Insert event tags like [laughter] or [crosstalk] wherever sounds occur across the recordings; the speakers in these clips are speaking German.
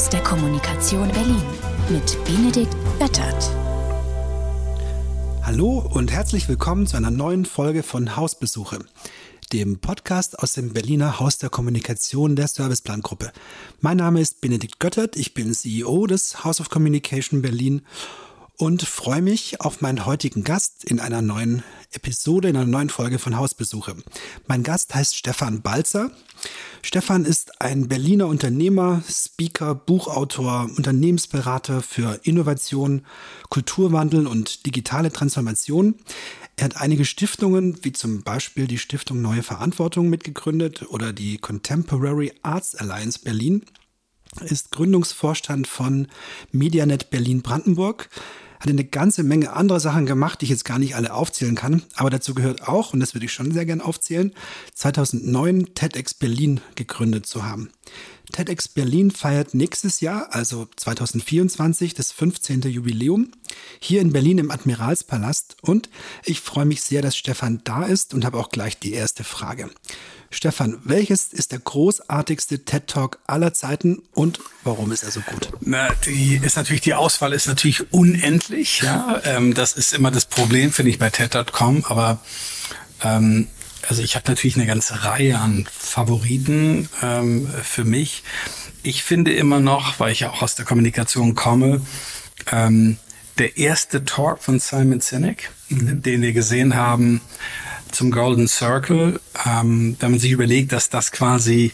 Haus der Kommunikation Berlin mit Benedikt Böttert. Hallo und herzlich willkommen zu einer neuen Folge von Hausbesuche, dem Podcast aus dem Berliner Haus der Kommunikation der Serviceplan-Gruppe. Mein Name ist Benedikt Göttert, ich bin CEO des House of Communication Berlin und freue mich auf meinen heutigen Gast in einer neuen Episode, in einer neuen Folge von Hausbesuche. Mein Gast heißt Stefan Balzer. Stefan ist ein Berliner Unternehmer, Speaker, Buchautor, Unternehmensberater für Innovation, Kulturwandel und digitale Transformation. Er hat einige Stiftungen, wie zum Beispiel die Stiftung Neue Verantwortung mitgegründet oder die Contemporary Arts Alliance Berlin, ist Gründungsvorstand von Medianet Berlin Brandenburg, hat eine ganze Menge anderer Sachen gemacht, die ich jetzt gar nicht alle aufzählen kann. Aber dazu gehört auch, und das würde ich schon sehr gern aufzählen, 2009 TEDx Berlin gegründet zu haben. TEDx Berlin feiert nächstes Jahr, also 2024, das 15. Jubiläum hier in Berlin im Admiralspalast. Und ich freue mich sehr, dass Stefan da ist und habe auch gleich die erste Frage. Stefan, welches ist der großartigste TED Talk aller Zeiten und warum ist er so gut? Na, die ist natürlich, die Auswahl ist natürlich unendlich. Ja, ähm, das ist immer das Problem, finde ich, bei TED.com. Aber ähm, also ich habe natürlich eine ganze Reihe an Favoriten ähm, für mich. Ich finde immer noch, weil ich ja auch aus der Kommunikation komme, ähm, der erste Talk von Simon Sinek, mhm. den wir gesehen haben, zum Golden Circle, ähm, wenn man sich überlegt, dass das quasi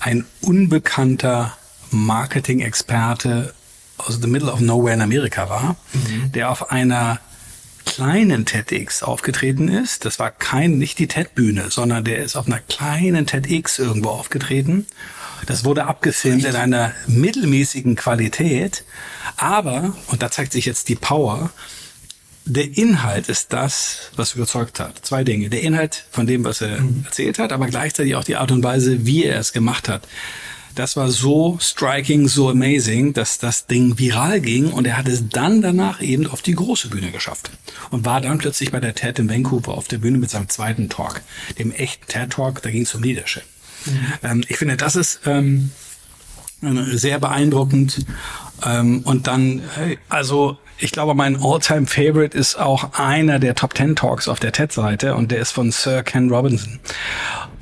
ein unbekannter Marketing-Experte aus the middle of nowhere in Amerika war, mhm. der auf einer kleinen TEDx aufgetreten ist. Das war kein, nicht die TED-Bühne, sondern der ist auf einer kleinen TEDx irgendwo aufgetreten. Das wurde abgefilmt in einer mittelmäßigen Qualität. Aber, und da zeigt sich jetzt die Power, der Inhalt ist das, was überzeugt hat. Zwei Dinge. Der Inhalt von dem, was er mhm. erzählt hat, aber gleichzeitig auch die Art und Weise, wie er es gemacht hat. Das war so striking, so amazing, dass das Ding viral ging und er hat es dann danach eben auf die große Bühne geschafft und war dann plötzlich bei der TED in Vancouver auf der Bühne mit seinem zweiten Talk, dem echten TED Talk, da ging es um Leadership. Mhm. Ähm, ich finde, das ist ähm, sehr beeindruckend ähm, und dann, also ich glaube, mein All-Time Favorite ist auch einer der Top 10 Talks auf der TED-Seite und der ist von Sir Ken Robinson.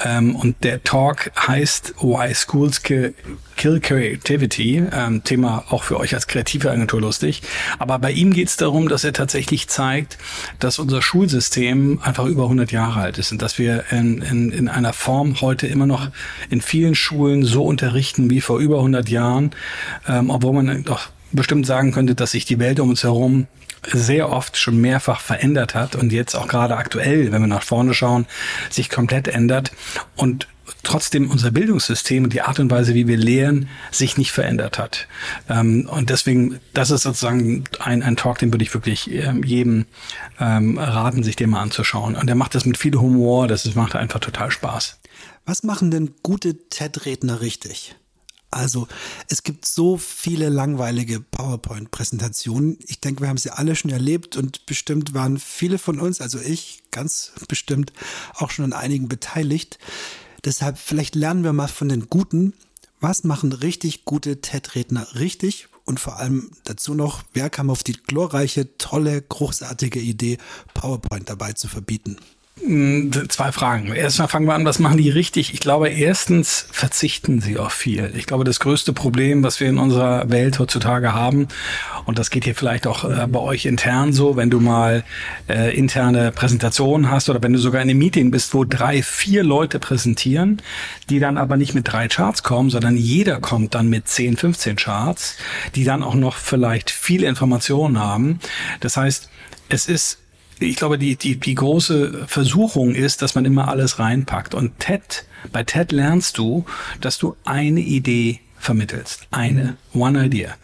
Ähm, und der Talk heißt Why Schools Kill, Kill Creativity. Ähm, Thema auch für euch als kreative Agentur lustig. Aber bei ihm geht es darum, dass er tatsächlich zeigt, dass unser Schulsystem einfach über 100 Jahre alt ist und dass wir in, in, in einer Form heute immer noch in vielen Schulen so unterrichten wie vor über 100 Jahren, ähm, obwohl man doch bestimmt sagen könnte, dass sich die Welt um uns herum sehr oft schon mehrfach verändert hat und jetzt auch gerade aktuell, wenn wir nach vorne schauen, sich komplett ändert und trotzdem unser Bildungssystem und die Art und Weise, wie wir lehren, sich nicht verändert hat. Ähm, und deswegen, das ist sozusagen ein, ein Talk, den würde ich wirklich ähm, jedem ähm, raten, sich den mal anzuschauen. Und der macht das mit viel Humor, das macht einfach total Spaß. Was machen denn gute TED-Redner richtig? Also es gibt so viele langweilige PowerPoint-Präsentationen. Ich denke, wir haben sie alle schon erlebt und bestimmt waren viele von uns, also ich ganz [laughs] bestimmt, auch schon an einigen beteiligt. Deshalb vielleicht lernen wir mal von den Guten. Was machen richtig gute TED-Redner richtig? Und vor allem dazu noch, wer kam auf die glorreiche, tolle, großartige Idee, PowerPoint dabei zu verbieten? Hm, zwei Fragen. Erstmal fangen wir an, was machen die richtig? Ich glaube, erstens verzichten sie auf viel. Ich glaube, das größte Problem, was wir in unserer Welt heutzutage haben, und das geht hier vielleicht auch äh, bei euch intern so, wenn du mal äh, interne Präsentationen hast oder wenn du sogar in einem Meeting bist, wo drei, vier Leute präsentieren, die dann aber nicht mit drei Charts kommen, sondern jeder kommt dann mit 10, 15 Charts, die dann auch noch vielleicht viele Informationen haben. Das heißt, es ist ich glaube, die, die, die große Versuchung ist, dass man immer alles reinpackt. Und TED, bei TED lernst du, dass du eine Idee vermittelst. Eine, one idea.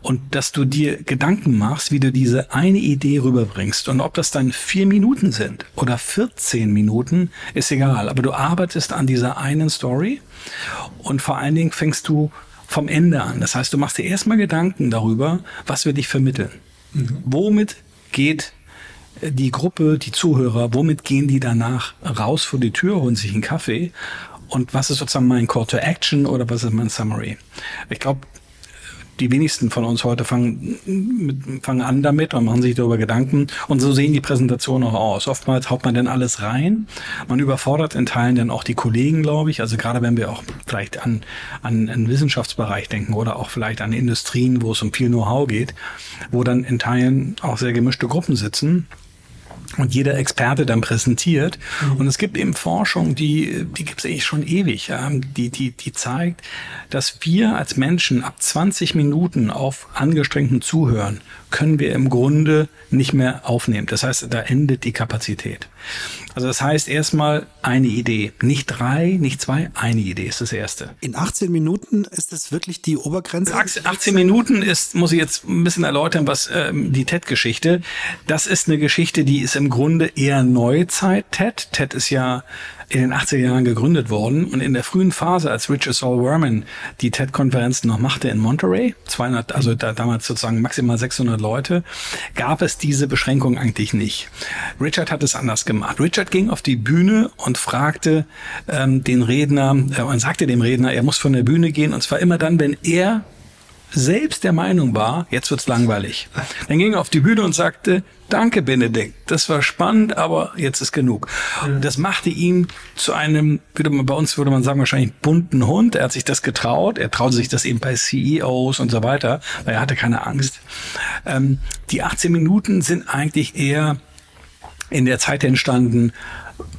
Und dass du dir Gedanken machst, wie du diese eine Idee rüberbringst. Und ob das dann vier Minuten sind oder 14 Minuten, ist egal. Aber du arbeitest an dieser einen Story und vor allen Dingen fängst du vom Ende an. Das heißt, du machst dir erstmal Gedanken darüber, was wir dich vermitteln. Mhm. Womit geht die Gruppe, die Zuhörer, womit gehen die danach raus vor die Tür, holen sich einen Kaffee und was ist sozusagen mein Call to Action oder was ist mein Summary. Ich glaube, die wenigsten von uns heute fangen, fangen an damit und machen sich darüber Gedanken. Und so sehen die Präsentationen auch aus. Oftmals haut man dann alles rein. Man überfordert in Teilen dann auch die Kollegen, glaube ich. Also gerade wenn wir auch vielleicht an, an einen Wissenschaftsbereich denken oder auch vielleicht an Industrien, wo es um viel Know-how geht, wo dann in Teilen auch sehr gemischte Gruppen sitzen und jeder Experte dann präsentiert. Mhm. Und es gibt eben Forschung, die, die gibt es eigentlich schon ewig, ja, die, die, die zeigt, dass wir als Menschen ab 20 Minuten auf angestrengten Zuhören können wir im Grunde nicht mehr aufnehmen. Das heißt, da endet die Kapazität. Also das heißt erstmal eine Idee. Nicht drei, nicht zwei, eine Idee ist das erste. In 18 Minuten ist das wirklich die Obergrenze? 18 Minuten ist, muss ich jetzt ein bisschen erläutern, was ähm, die TED-Geschichte. Das ist eine Geschichte, die ist im Grunde eher Neuzeit TED. TED ist ja in den 80er Jahren gegründet worden und in der frühen Phase, als Richard Saul Werman die TED-Konferenzen noch machte in Monterey, 200, also da damals sozusagen maximal 600 Leute, gab es diese Beschränkung eigentlich nicht. Richard hat es anders gemacht. Richard ging auf die Bühne und fragte ähm, den Redner äh, und sagte dem Redner, er muss von der Bühne gehen und zwar immer dann, wenn er selbst der Meinung war, jetzt wird's langweilig. Dann ging er auf die Bühne und sagte, danke Benedikt, das war spannend, aber jetzt ist genug. Und das machte ihn zu einem, würde man, bei uns würde man sagen, wahrscheinlich bunten Hund. Er hat sich das getraut, er traute sich das eben bei CEOs und so weiter, weil er hatte keine Angst. Ähm, die 18 Minuten sind eigentlich eher in der Zeit entstanden,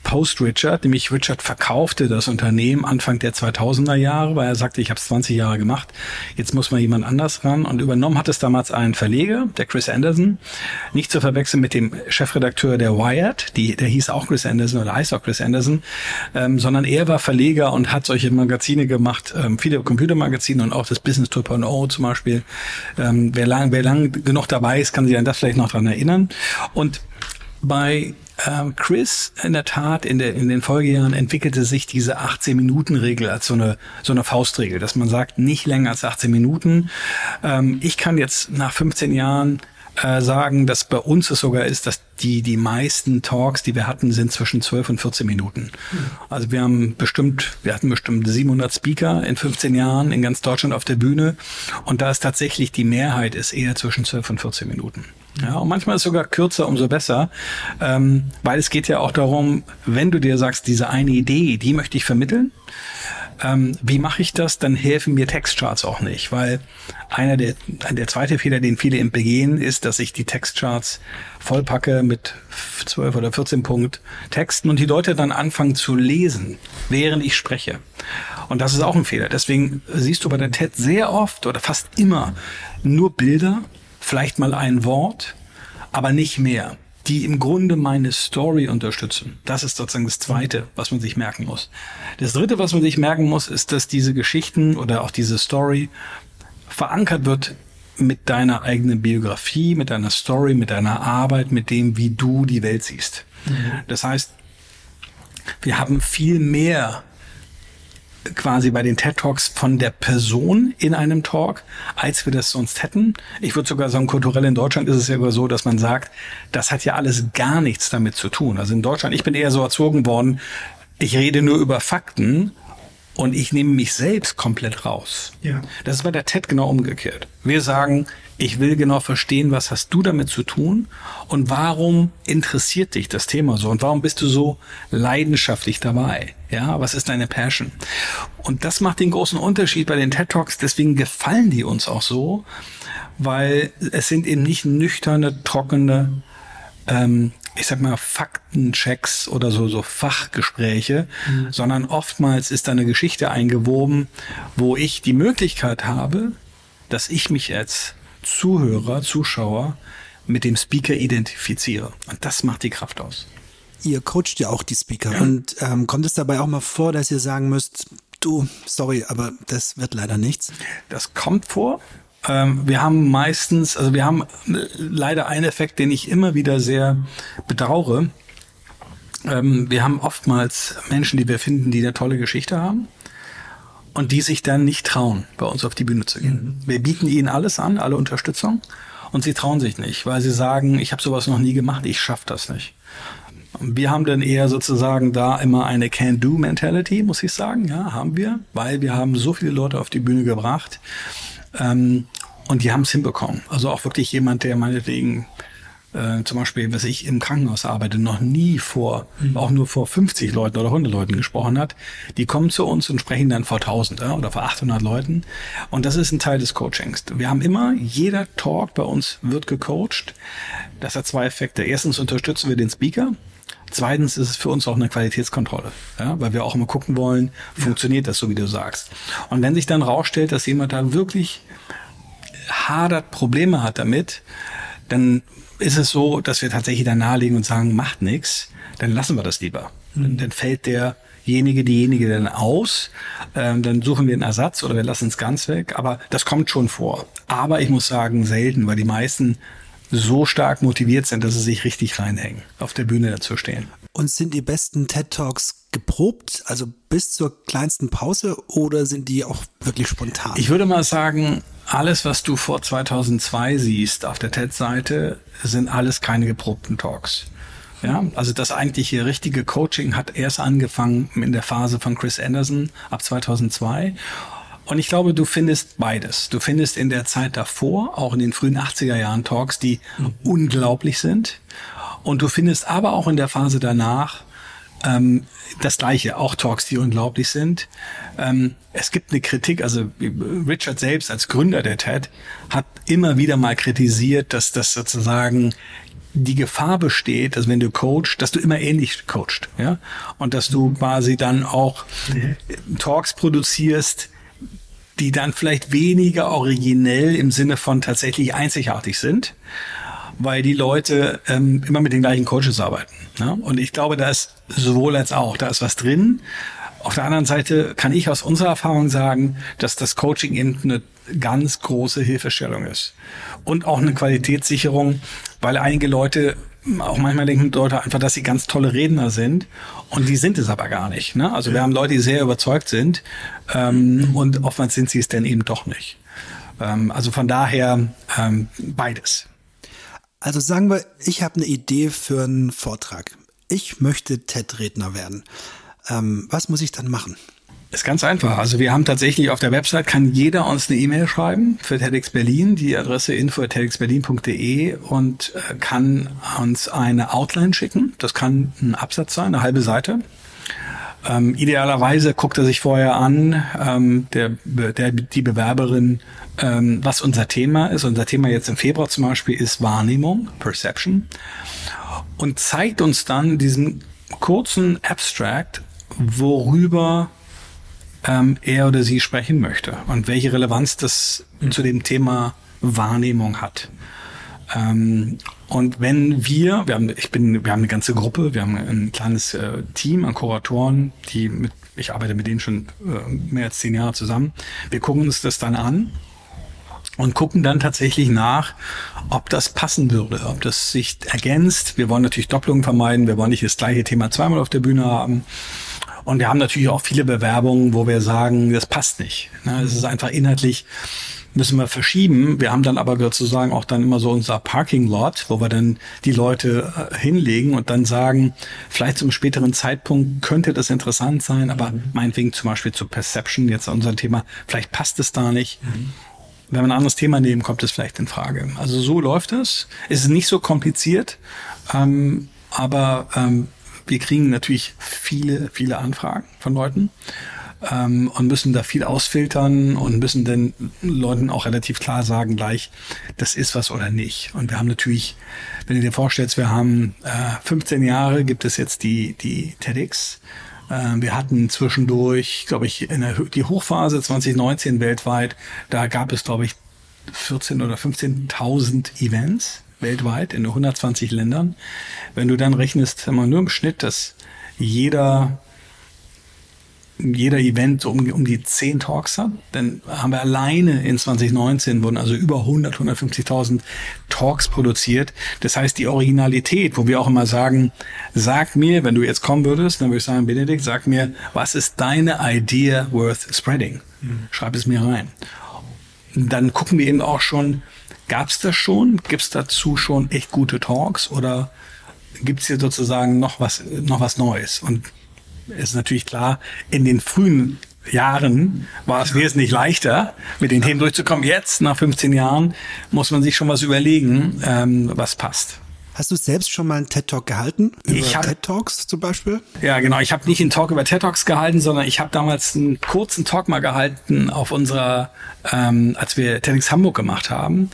Post-Richard, nämlich Richard verkaufte das Unternehmen Anfang der 2000er Jahre, weil er sagte, ich habe es 20 Jahre gemacht, jetzt muss mal jemand anders ran. Und übernommen hat es damals einen Verleger, der Chris Anderson, nicht zu verwechseln mit dem Chefredakteur der Wired, die, der hieß auch Chris Anderson oder heißt auch Chris Anderson, ähm, sondern er war Verleger und hat solche Magazine gemacht, ähm, viele Computermagazine und auch das Business 2.0 zum Beispiel. Ähm, wer lang, wer lang genug dabei ist, kann sich an das vielleicht noch dran erinnern. Und bei ähm, Chris in der Tat in, der, in den Folgejahren entwickelte sich diese 18-Minuten-Regel als so eine, so eine Faustregel, dass man sagt, nicht länger als 18 Minuten. Ähm, ich kann jetzt nach 15 Jahren äh, sagen, dass bei uns es sogar ist, dass die, die meisten Talks, die wir hatten, sind zwischen 12 und 14 Minuten. Also wir haben bestimmt, wir hatten bestimmt 700 Speaker in 15 Jahren in ganz Deutschland auf der Bühne. Und da ist tatsächlich die Mehrheit ist eher zwischen 12 und 14 Minuten. Ja, und manchmal ist sogar kürzer, umso besser, ähm, weil es geht ja auch darum, wenn du dir sagst, diese eine Idee, die möchte ich vermitteln, ähm, wie mache ich das? Dann helfen mir Textcharts auch nicht, weil einer der, der zweite Fehler, den viele im begehen, ist, dass ich die Textcharts vollpacke mit 12 oder 14 Punkt Texten und die Leute dann anfangen zu lesen, während ich spreche. Und das ist auch ein Fehler. Deswegen siehst du bei der TED sehr oft oder fast immer nur Bilder, vielleicht mal ein Wort, aber nicht mehr die im Grunde meine Story unterstützen. Das ist sozusagen das Zweite, was man sich merken muss. Das Dritte, was man sich merken muss, ist, dass diese Geschichten oder auch diese Story verankert wird mit deiner eigenen Biografie, mit deiner Story, mit deiner Arbeit, mit dem, wie du die Welt siehst. Mhm. Das heißt, wir haben viel mehr quasi bei den TED Talks von der Person in einem Talk, als wir das sonst hätten. Ich würde sogar sagen, kulturell in Deutschland ist es ja so, dass man sagt, das hat ja alles gar nichts damit zu tun. Also in Deutschland, ich bin eher so erzogen worden, ich rede nur über Fakten und ich nehme mich selbst komplett raus. Ja. Das ist bei der TED genau umgekehrt. Wir sagen, ich will genau verstehen, was hast du damit zu tun und warum interessiert dich das Thema so und warum bist du so leidenschaftlich dabei? Ja, was ist deine Passion? Und das macht den großen Unterschied bei den TED Talks. Deswegen gefallen die uns auch so, weil es sind eben nicht nüchterne, trockene, ähm, ich sag mal, Faktenchecks oder so, so Fachgespräche, mhm. sondern oftmals ist da eine Geschichte eingewoben, wo ich die Möglichkeit habe, dass ich mich als Zuhörer, Zuschauer mit dem Speaker identifiziere. Und das macht die Kraft aus. Ihr coacht ja auch die Speaker. Ja. Und ähm, kommt es dabei auch mal vor, dass ihr sagen müsst, du, sorry, aber das wird leider nichts? Das kommt vor. Ähm, wir haben meistens, also wir haben äh, leider einen Effekt, den ich immer wieder sehr bedauere. Ähm, wir haben oftmals Menschen, die wir finden, die eine tolle Geschichte haben und die sich dann nicht trauen, bei uns auf die Bühne zu gehen. Mhm. Wir bieten ihnen alles an, alle Unterstützung und sie trauen sich nicht, weil sie sagen, ich habe sowas noch nie gemacht, ich schaffe das nicht. Wir haben dann eher sozusagen da immer eine Can-Do-Mentality, muss ich sagen. Ja, haben wir, weil wir haben so viele Leute auf die Bühne gebracht. Ähm, und die haben es hinbekommen. Also auch wirklich jemand, der meinetwegen äh, zum Beispiel, was ich im Krankenhaus arbeite, noch nie vor, mhm. auch nur vor 50 Leuten oder 100 Leuten gesprochen hat, die kommen zu uns und sprechen dann vor 1000 ja, oder vor 800 Leuten. Und das ist ein Teil des Coachings. Wir haben immer, jeder Talk bei uns wird gecoacht. Das hat zwei Effekte. Erstens unterstützen wir den Speaker. Zweitens ist es für uns auch eine Qualitätskontrolle, ja, weil wir auch immer gucken wollen, funktioniert das so, wie du sagst. Und wenn sich dann rausstellt, dass jemand da wirklich hadert, Probleme hat damit, dann ist es so, dass wir tatsächlich da nahelegen und sagen, macht nichts, dann lassen wir das lieber. Mhm. Dann, dann fällt derjenige, diejenige dann aus, ähm, dann suchen wir einen Ersatz oder wir lassen es ganz weg. Aber das kommt schon vor. Aber ich muss sagen, selten, weil die meisten so stark motiviert sind, dass sie sich richtig reinhängen, auf der Bühne dazu stehen. Und sind die besten TED Talks geprobt, also bis zur kleinsten Pause, oder sind die auch wirklich spontan? Ich würde mal sagen, alles, was du vor 2002 siehst auf der TED-Seite, sind alles keine geprobten Talks. Ja, also das eigentliche richtige Coaching hat erst angefangen in der Phase von Chris Anderson ab 2002. Und ich glaube, du findest beides. Du findest in der Zeit davor, auch in den frühen 80er Jahren Talks, die mhm. unglaublich sind. Und du findest aber auch in der Phase danach ähm, das Gleiche, auch Talks, die unglaublich sind. Ähm, es gibt eine Kritik, also Richard selbst als Gründer der TED hat immer wieder mal kritisiert, dass das sozusagen die Gefahr besteht, dass wenn du coachst, dass du immer ähnlich coachst, ja, und dass du quasi dann auch Talks produzierst, die dann vielleicht weniger originell im Sinne von tatsächlich einzigartig sind, weil die Leute ähm, immer mit den gleichen Coaches arbeiten. Ne? Und ich glaube, da ist sowohl als auch, da ist was drin. Auf der anderen Seite kann ich aus unserer Erfahrung sagen, dass das Coaching eben eine ganz große Hilfestellung ist. Und auch eine Qualitätssicherung, weil einige Leute auch manchmal denken Leute einfach, dass sie ganz tolle Redner sind und die sind es aber gar nicht. Ne? Also wir haben Leute, die sehr überzeugt sind ähm, und oftmals sind sie es dann eben doch nicht. Ähm, also von daher ähm, beides. Also sagen wir, ich habe eine Idee für einen Vortrag. Ich möchte TED-Redner werden. Ähm, was muss ich dann machen? Ist ganz einfach. Also wir haben tatsächlich auf der Website kann jeder uns eine E-Mail schreiben für TEDx Berlin, die Adresse info@tedxberlin.de und äh, kann uns eine Outline schicken. Das kann ein Absatz sein, eine halbe Seite. Ähm, idealerweise guckt er sich vorher an, ähm, der, der, die Bewerberin ähm, was unser Thema ist. Unser Thema jetzt im Februar zum Beispiel ist Wahrnehmung, Perception. Und zeigt uns dann diesen kurzen Abstract, worüber ähm, er oder sie sprechen möchte und welche Relevanz das mhm. zu dem Thema Wahrnehmung hat. Ähm, und wenn wir, wir haben, ich bin, wir haben eine ganze Gruppe, wir haben ein kleines äh, Team an Kuratoren, die mit, ich arbeite mit denen schon äh, mehr als zehn Jahre zusammen. Wir gucken uns das dann an und gucken dann tatsächlich nach, ob das passen würde, ob das sich ergänzt. Wir wollen natürlich Doppelungen vermeiden, wir wollen nicht das gleiche Thema zweimal auf der Bühne haben. Und wir haben natürlich auch viele Bewerbungen, wo wir sagen, das passt nicht. Es ist einfach inhaltlich, müssen wir verschieben. Wir haben dann aber sozusagen auch dann immer so unser Parking Lot, wo wir dann die Leute äh, hinlegen und dann sagen, vielleicht zum späteren Zeitpunkt könnte das interessant sein, aber mhm. meinetwegen zum Beispiel zu Perception, jetzt unser Thema, vielleicht passt es da nicht. Mhm wenn wir ein anderes Thema nehmen, kommt es vielleicht in Frage. Also so läuft es. Es ist nicht so kompliziert, ähm, aber ähm, wir kriegen natürlich viele, viele Anfragen von Leuten ähm, und müssen da viel ausfiltern und müssen den Leuten auch relativ klar sagen gleich, das ist was oder nicht. Und wir haben natürlich, wenn du dir vorstellst, wir haben äh, 15 Jahre, gibt es jetzt die, die TEDx ähm, wir hatten zwischendurch, glaube ich, in der, die Hochphase 2019 weltweit, da gab es, glaube ich, 14 oder 15.000 Events weltweit in 120 Ländern. Wenn du dann rechnest, immer nur im Schnitt, dass jeder jeder Event so um, um die 10 Talks hat. Dann haben wir alleine in 2019 wurden also über 100, 150.000 Talks produziert. Das heißt, die Originalität, wo wir auch immer sagen, sag mir, wenn du jetzt kommen würdest, dann würde ich sagen, Benedikt, sag mir, was ist deine Idea worth spreading? Mhm. Schreib es mir rein. Dann gucken wir eben auch schon, gab es das schon? Gibt es dazu schon echt gute Talks oder gibt's hier sozusagen noch was, noch was Neues. Und es ist natürlich klar, in den frühen Jahren war es wesentlich leichter, mit den Themen durchzukommen. Jetzt, nach 15 Jahren, muss man sich schon was überlegen, ähm, was passt. Hast du selbst schon mal einen TED Talk gehalten? Über ich hab, TED Talks zum Beispiel? Ja, genau. Ich habe nicht einen Talk über TED Talks gehalten, sondern ich habe damals einen kurzen Talk mal gehalten auf unserer, ähm, als wir TEDx Hamburg gemacht haben.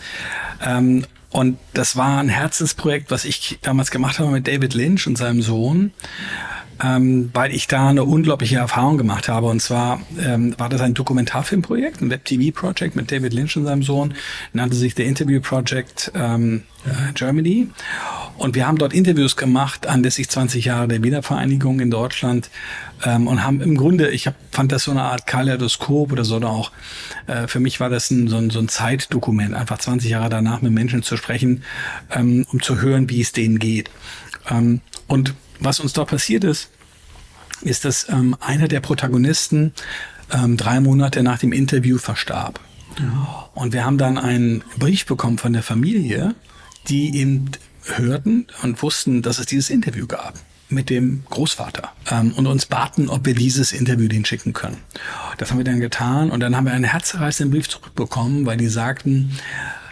Ähm, und das war ein Herzensprojekt, was ich damals gemacht habe mit David Lynch und seinem Sohn ähm, weil ich da eine unglaubliche Erfahrung gemacht habe. Und zwar ähm, war das ein Dokumentarfilmprojekt, ein Web-TV-Projekt mit David Lynch und seinem Sohn, nannte sich The Interview Project ähm, äh, Germany. Und wir haben dort Interviews gemacht anlässlich 20 Jahre der Wiedervereinigung in Deutschland ähm, und haben im Grunde, ich hab, fand das so eine Art Kaleidoskop oder so oder auch, äh, für mich war das ein, so, ein, so ein Zeitdokument, einfach 20 Jahre danach mit Menschen zu sprechen, ähm, um zu hören, wie es denen geht. Ähm, und was uns da passiert ist, ist, dass ähm, einer der Protagonisten ähm, drei Monate nach dem Interview verstarb. Ja. Und wir haben dann einen Brief bekommen von der Familie, die eben hörten und wussten, dass es dieses Interview gab mit dem Großvater ähm, und uns baten, ob wir dieses Interview den schicken können. Das haben wir dann getan und dann haben wir einen herzerreißenden Brief zurückbekommen, weil die sagten,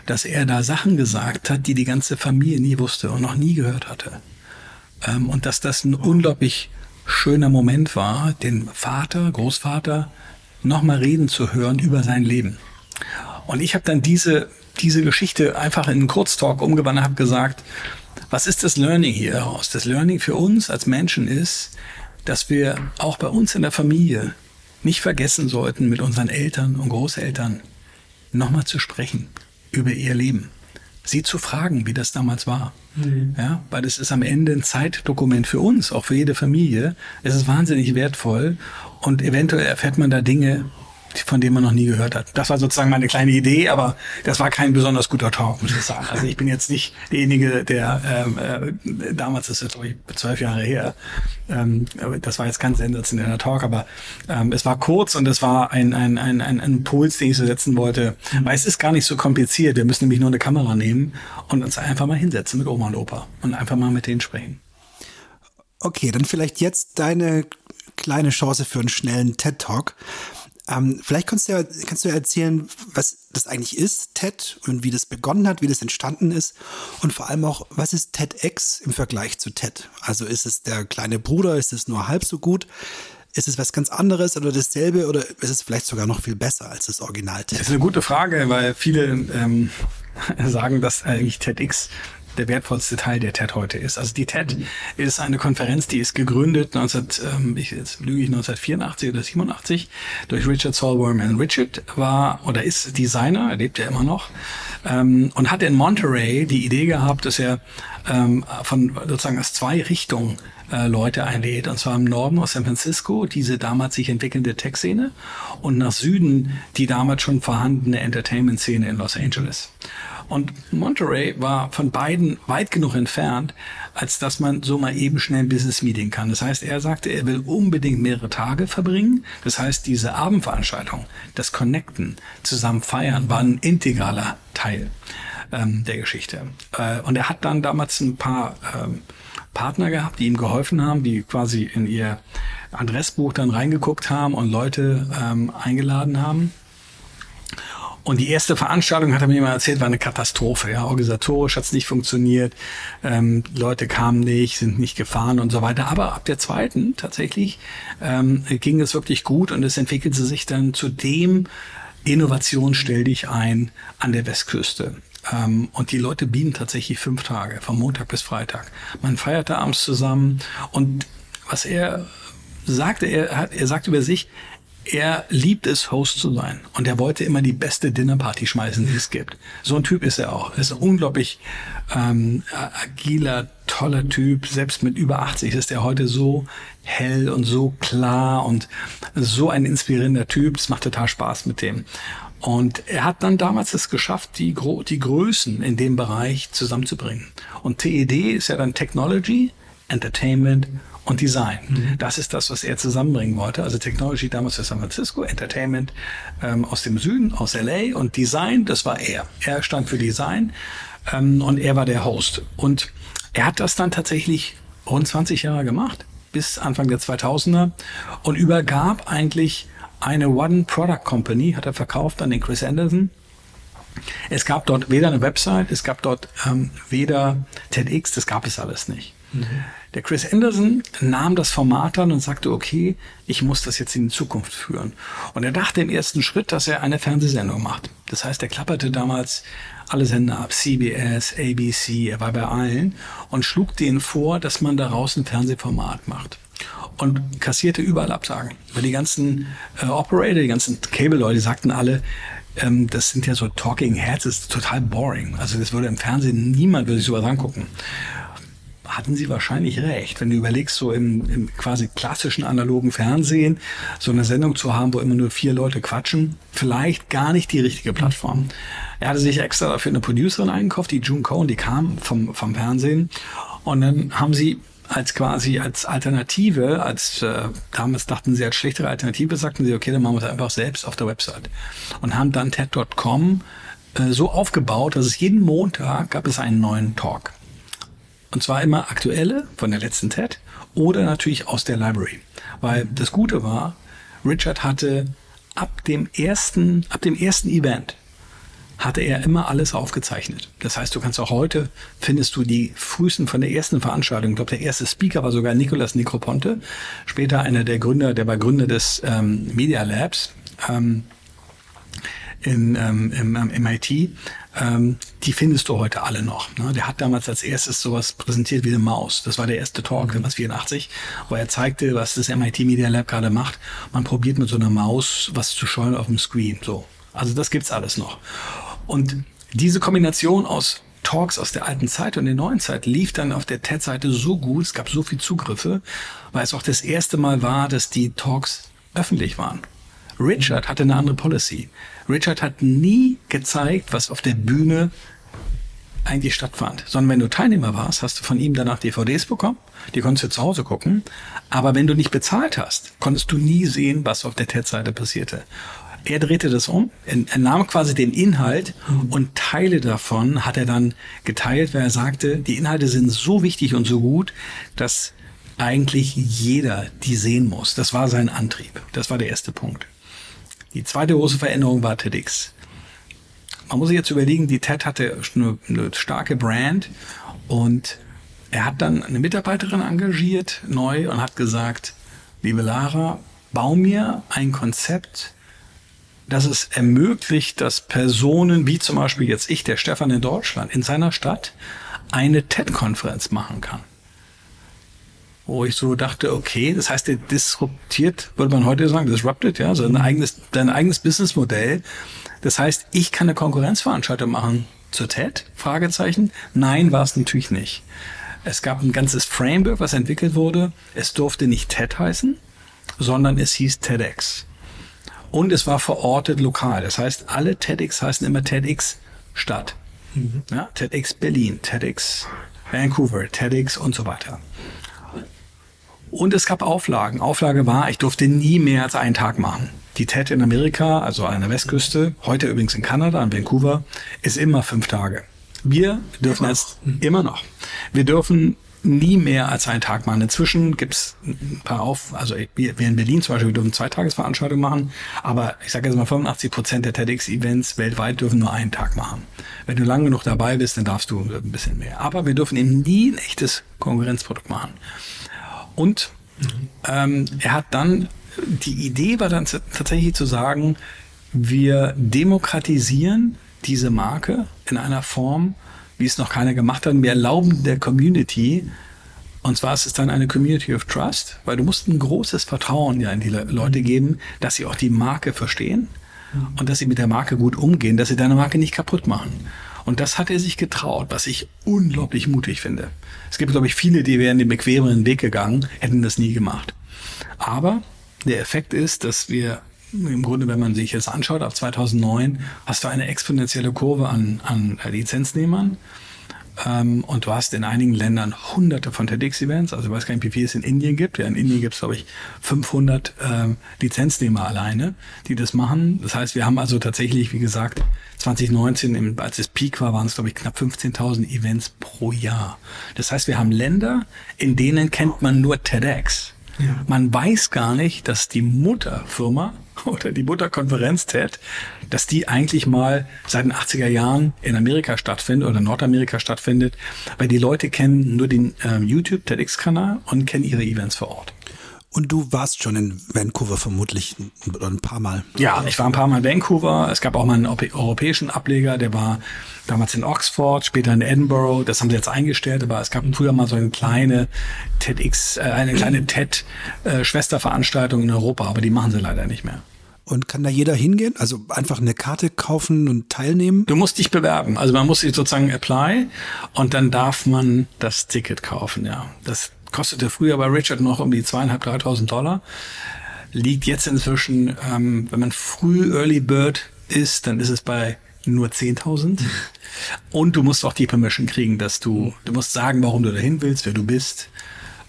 dass er da Sachen gesagt hat, die die ganze Familie nie wusste und noch nie gehört hatte. Ähm, und dass das ein unglaublich schöner Moment war, den Vater, Großvater nochmal reden zu hören über sein Leben. Und ich habe dann diese, diese Geschichte einfach in einen Kurztalk umgewandelt, habe gesagt, was ist das Learning hier daraus? Das Learning für uns als Menschen ist, dass wir auch bei uns in der Familie nicht vergessen sollten, mit unseren Eltern und Großeltern nochmal zu sprechen über ihr Leben sie zu fragen, wie das damals war. Mhm. Ja, weil es ist am Ende ein Zeitdokument für uns, auch für jede Familie. Es ist wahnsinnig wertvoll und eventuell erfährt man da Dinge, von dem man noch nie gehört hat. Das war sozusagen meine kleine Idee, aber das war kein besonders guter Talk, muss ich sagen. Also ich bin jetzt nicht derjenige, der ähm, äh, damals ist jetzt glaube ich zwölf Jahre her. Ähm, das war jetzt kein sensationeller Talk, aber ähm, es war kurz und es war ein, ein, ein, ein, ein Impuls, den ich so setzen wollte. Weil es ist gar nicht so kompliziert. Wir müssen nämlich nur eine Kamera nehmen und uns einfach mal hinsetzen mit Oma und Opa und einfach mal mit denen sprechen. Okay, dann vielleicht jetzt deine kleine Chance für einen schnellen TED Talk. Ähm, vielleicht kannst du, ja, kannst du ja erzählen, was das eigentlich ist, TED, und wie das begonnen hat, wie das entstanden ist. Und vor allem auch, was ist TEDx im Vergleich zu TED? Also ist es der kleine Bruder, ist es nur halb so gut? Ist es was ganz anderes oder dasselbe oder ist es vielleicht sogar noch viel besser als das Original TED? Das ist eine gute Frage, weil viele ähm, [laughs] sagen, dass eigentlich TEDx der wertvollste Teil der TED heute ist. Also die TED ist eine Konferenz, die ist gegründet 19, ähm, ich, jetzt lüge ich 1984 oder 87 durch Richard Solworman. Richard war oder ist Designer, er lebt ja immer noch ähm, und hat in Monterey die Idee gehabt, dass er ähm, von sozusagen aus zwei Richtungen äh, Leute einlädt. Und zwar im Norden aus San Francisco, diese damals sich entwickelnde Tech-Szene und nach Süden die damals schon vorhandene Entertainment-Szene in Los Angeles. Und Monterey war von beiden weit genug entfernt, als dass man so mal eben schnell ein Business-Meeting kann. Das heißt, er sagte, er will unbedingt mehrere Tage verbringen. Das heißt, diese Abendveranstaltung, das Connecten, zusammen feiern, war ein integraler Teil ähm, der Geschichte. Äh, und er hat dann damals ein paar ähm, Partner gehabt, die ihm geholfen haben, die quasi in ihr Adressbuch dann reingeguckt haben und Leute ähm, eingeladen haben. Und die erste Veranstaltung, hat er mir mal erzählt, war eine Katastrophe. Ja, organisatorisch hat es nicht funktioniert, ähm, Leute kamen nicht, sind nicht gefahren und so weiter. Aber ab der zweiten tatsächlich ähm, ging es wirklich gut und es entwickelte sich dann zu dem Innovation stell dich ein an der Westküste. Ähm, und die Leute bieten tatsächlich fünf Tage, von Montag bis Freitag. Man feierte abends zusammen und was er sagte, er er sagt über sich, er liebt es, Host zu sein. Und er wollte immer die beste Dinnerparty schmeißen, die es gibt. So ein Typ ist er auch. Er ist ein unglaublich ähm, agiler, toller Typ. Selbst mit über 80 ist er heute so hell und so klar und so ein inspirierender Typ. Es macht total Spaß mit dem. Und er hat dann damals es geschafft, die, Gro die Größen in dem Bereich zusammenzubringen. Und TED ist ja dann Technology, Entertainment und Design. Mhm. Das ist das, was er zusammenbringen wollte. Also Technology damals für San Francisco, Entertainment ähm, aus dem Süden, aus LA und Design, das war er. Er stand für Design ähm, und er war der Host. Und er hat das dann tatsächlich rund 20 Jahre gemacht, bis Anfang der 2000er und übergab eigentlich eine One Product Company, hat er verkauft an den Chris Anderson. Es gab dort weder eine Website, es gab dort ähm, weder TEDx, das gab es alles nicht. Mhm. Der Chris Anderson nahm das Format an und sagte, okay, ich muss das jetzt in die Zukunft führen. Und er dachte im ersten Schritt, dass er eine Fernsehsendung macht. Das heißt, er klapperte damals alle Sender ab, CBS, ABC, er war bei allen und schlug denen vor, dass man daraus ein Fernsehformat macht und kassierte überall Absagen. Weil die ganzen äh, Operator, die ganzen Cable-Leute sagten alle, ähm, das sind ja so Talking Heads, das ist total boring. Also das würde im Fernsehen niemand würde sich sowas angucken. Hatten Sie wahrscheinlich recht, wenn du überlegst, so im, im quasi klassischen analogen Fernsehen so eine Sendung zu haben, wo immer nur vier Leute quatschen, vielleicht gar nicht die richtige Plattform. Er hatte sich extra dafür eine Producerin eingekauft, die June Cohen, die kam vom, vom Fernsehen. Und dann haben sie als quasi als Alternative, als äh, damals dachten sie als schlechtere Alternative, sagten sie, okay, dann machen wir es einfach selbst auf der Website. Und haben dann TED.com äh, so aufgebaut, dass es jeden Montag gab es einen neuen Talk. Und zwar immer aktuelle von der letzten TED oder natürlich aus der Library. Weil das Gute war, Richard hatte ab dem ersten, ab dem ersten Event hatte er immer alles aufgezeichnet. Das heißt, du kannst auch heute, findest du die frühesten von der ersten Veranstaltung, ich glaube, der erste Speaker war sogar Nicolas Necroponte, später einer der Gründer, der war Gründer des ähm, Media Labs ähm, in, ähm, im, im MIT. Ähm, die findest du heute alle noch. Ne? Der hat damals als erstes sowas präsentiert wie eine Maus. Das war der erste Talk, mhm. 84, wo er zeigte, was das MIT Media Lab gerade macht. Man probiert mit so einer Maus was zu scheuen auf dem Screen. So. Also das gibt's alles noch. Und diese Kombination aus Talks aus der alten Zeit und der neuen Zeit lief dann auf der TED-Seite so gut, es gab so viel Zugriffe, weil es auch das erste Mal war, dass die Talks öffentlich waren. Richard hatte eine andere Policy. Richard hat nie gezeigt, was auf der Bühne eigentlich stattfand, sondern wenn du Teilnehmer warst, hast du von ihm danach DVDs bekommen, die konntest du zu Hause gucken, aber wenn du nicht bezahlt hast, konntest du nie sehen, was auf der TED-Seite passierte. Er drehte das um, er, nahm quasi den Inhalt und Teile davon hat er dann geteilt, weil er sagte, die Inhalte sind so wichtig und so gut, dass eigentlich jeder die sehen muss. Das war sein Antrieb. Das war der erste Punkt. Die zweite große Veränderung war TEDx. Man muss sich jetzt überlegen, die TED hatte eine, eine starke Brand und er hat dann eine Mitarbeiterin engagiert, neu, und hat gesagt, liebe Lara, bau mir ein Konzept, dass es ermöglicht, dass Personen wie zum Beispiel jetzt ich, der Stefan in Deutschland, in seiner Stadt eine TED-Konferenz machen kann. Wo ich so dachte, okay, das heißt, der disruptiert, würde man heute sagen, disrupted, ja, so ein eigenes, dein eigenes Businessmodell. Das heißt, ich kann eine Konkurrenzveranstaltung machen zur TED? Fragezeichen. Nein, war es natürlich nicht. Es gab ein ganzes Framework, was entwickelt wurde. Es durfte nicht TED heißen, sondern es hieß TEDx. Und es war verortet lokal. Das heißt, alle TEDx heißen immer TEDx Stadt. Mhm. Ja, TEDx Berlin, TEDx Vancouver, TEDx und so weiter. Und es gab Auflagen. Auflage war, ich durfte nie mehr als einen Tag machen. Die TED in Amerika, also an der Westküste, heute übrigens in Kanada, in Vancouver, ist immer fünf Tage. Wir dürfen jetzt immer noch. Wir dürfen nie mehr als einen Tag machen. Inzwischen gibt's ein paar auf, also wir, wir in Berlin zum Beispiel, wir dürfen zwei Tagesveranstaltungen machen, aber ich sage jetzt mal 85 Prozent der TEDx-Events weltweit dürfen nur einen Tag machen. Wenn du lange genug dabei bist, dann darfst du ein bisschen mehr. Aber wir dürfen eben nie ein echtes Konkurrenzprodukt machen. Und ähm, er hat dann, die Idee war dann tatsächlich zu sagen, wir demokratisieren diese Marke in einer Form, wie es noch keiner gemacht hat. Wir erlauben der Community, und zwar ist es dann eine Community of Trust, weil du musst ein großes Vertrauen ja in die Leute geben, dass sie auch die Marke verstehen und dass sie mit der Marke gut umgehen, dass sie deine Marke nicht kaputt machen. Und das hat er sich getraut, was ich unglaublich mutig finde. Es gibt, glaube ich, viele, die wären den bequemeren Weg gegangen, hätten das nie gemacht. Aber der Effekt ist, dass wir im Grunde, wenn man sich jetzt anschaut, ab 2009 hast du eine exponentielle Kurve an, an Lizenznehmern. Ähm, und du hast in einigen Ländern hunderte von TEDx-Events. Also ich weiß gar nicht, wie viel es in Indien gibt. Ja, in Indien gibt es, glaube ich, 500 ähm, Lizenznehmer alleine, die das machen. Das heißt, wir haben also tatsächlich, wie gesagt, 2019, als es Peak war, waren es, glaube ich, knapp 15.000 Events pro Jahr. Das heißt, wir haben Länder, in denen kennt man nur TEDx. Ja. Man weiß gar nicht, dass die Mutterfirma [laughs] oder die Mutterkonferenz TED, dass die eigentlich mal seit den 80er Jahren in Amerika stattfindet oder Nordamerika stattfindet, weil die Leute kennen nur den ähm, YouTube TEDx-Kanal und kennen ihre Events vor Ort. Und du warst schon in Vancouver vermutlich ein, paar Mal. Ja, ich war ein paar Mal in Vancouver. Es gab auch mal einen europäischen Ableger, der war damals in Oxford, später in Edinburgh. Das haben sie jetzt eingestellt, aber es gab früher mal so eine kleine TEDx, äh, eine kleine TED-Schwesterveranstaltung in Europa, aber die machen sie leider nicht mehr. Und kann da jeder hingehen? Also einfach eine Karte kaufen und teilnehmen? Du musst dich bewerben. Also man muss sich sozusagen apply und dann darf man das Ticket kaufen, ja. Das kostete früher bei Richard noch um die zweieinhalb, dreitausend Dollar. Liegt jetzt inzwischen, ähm, wenn man früh Early Bird ist, dann ist es bei nur 10.000. [laughs] Und du musst auch die Permission kriegen, dass du, du musst sagen, warum du dahin willst, wer du bist.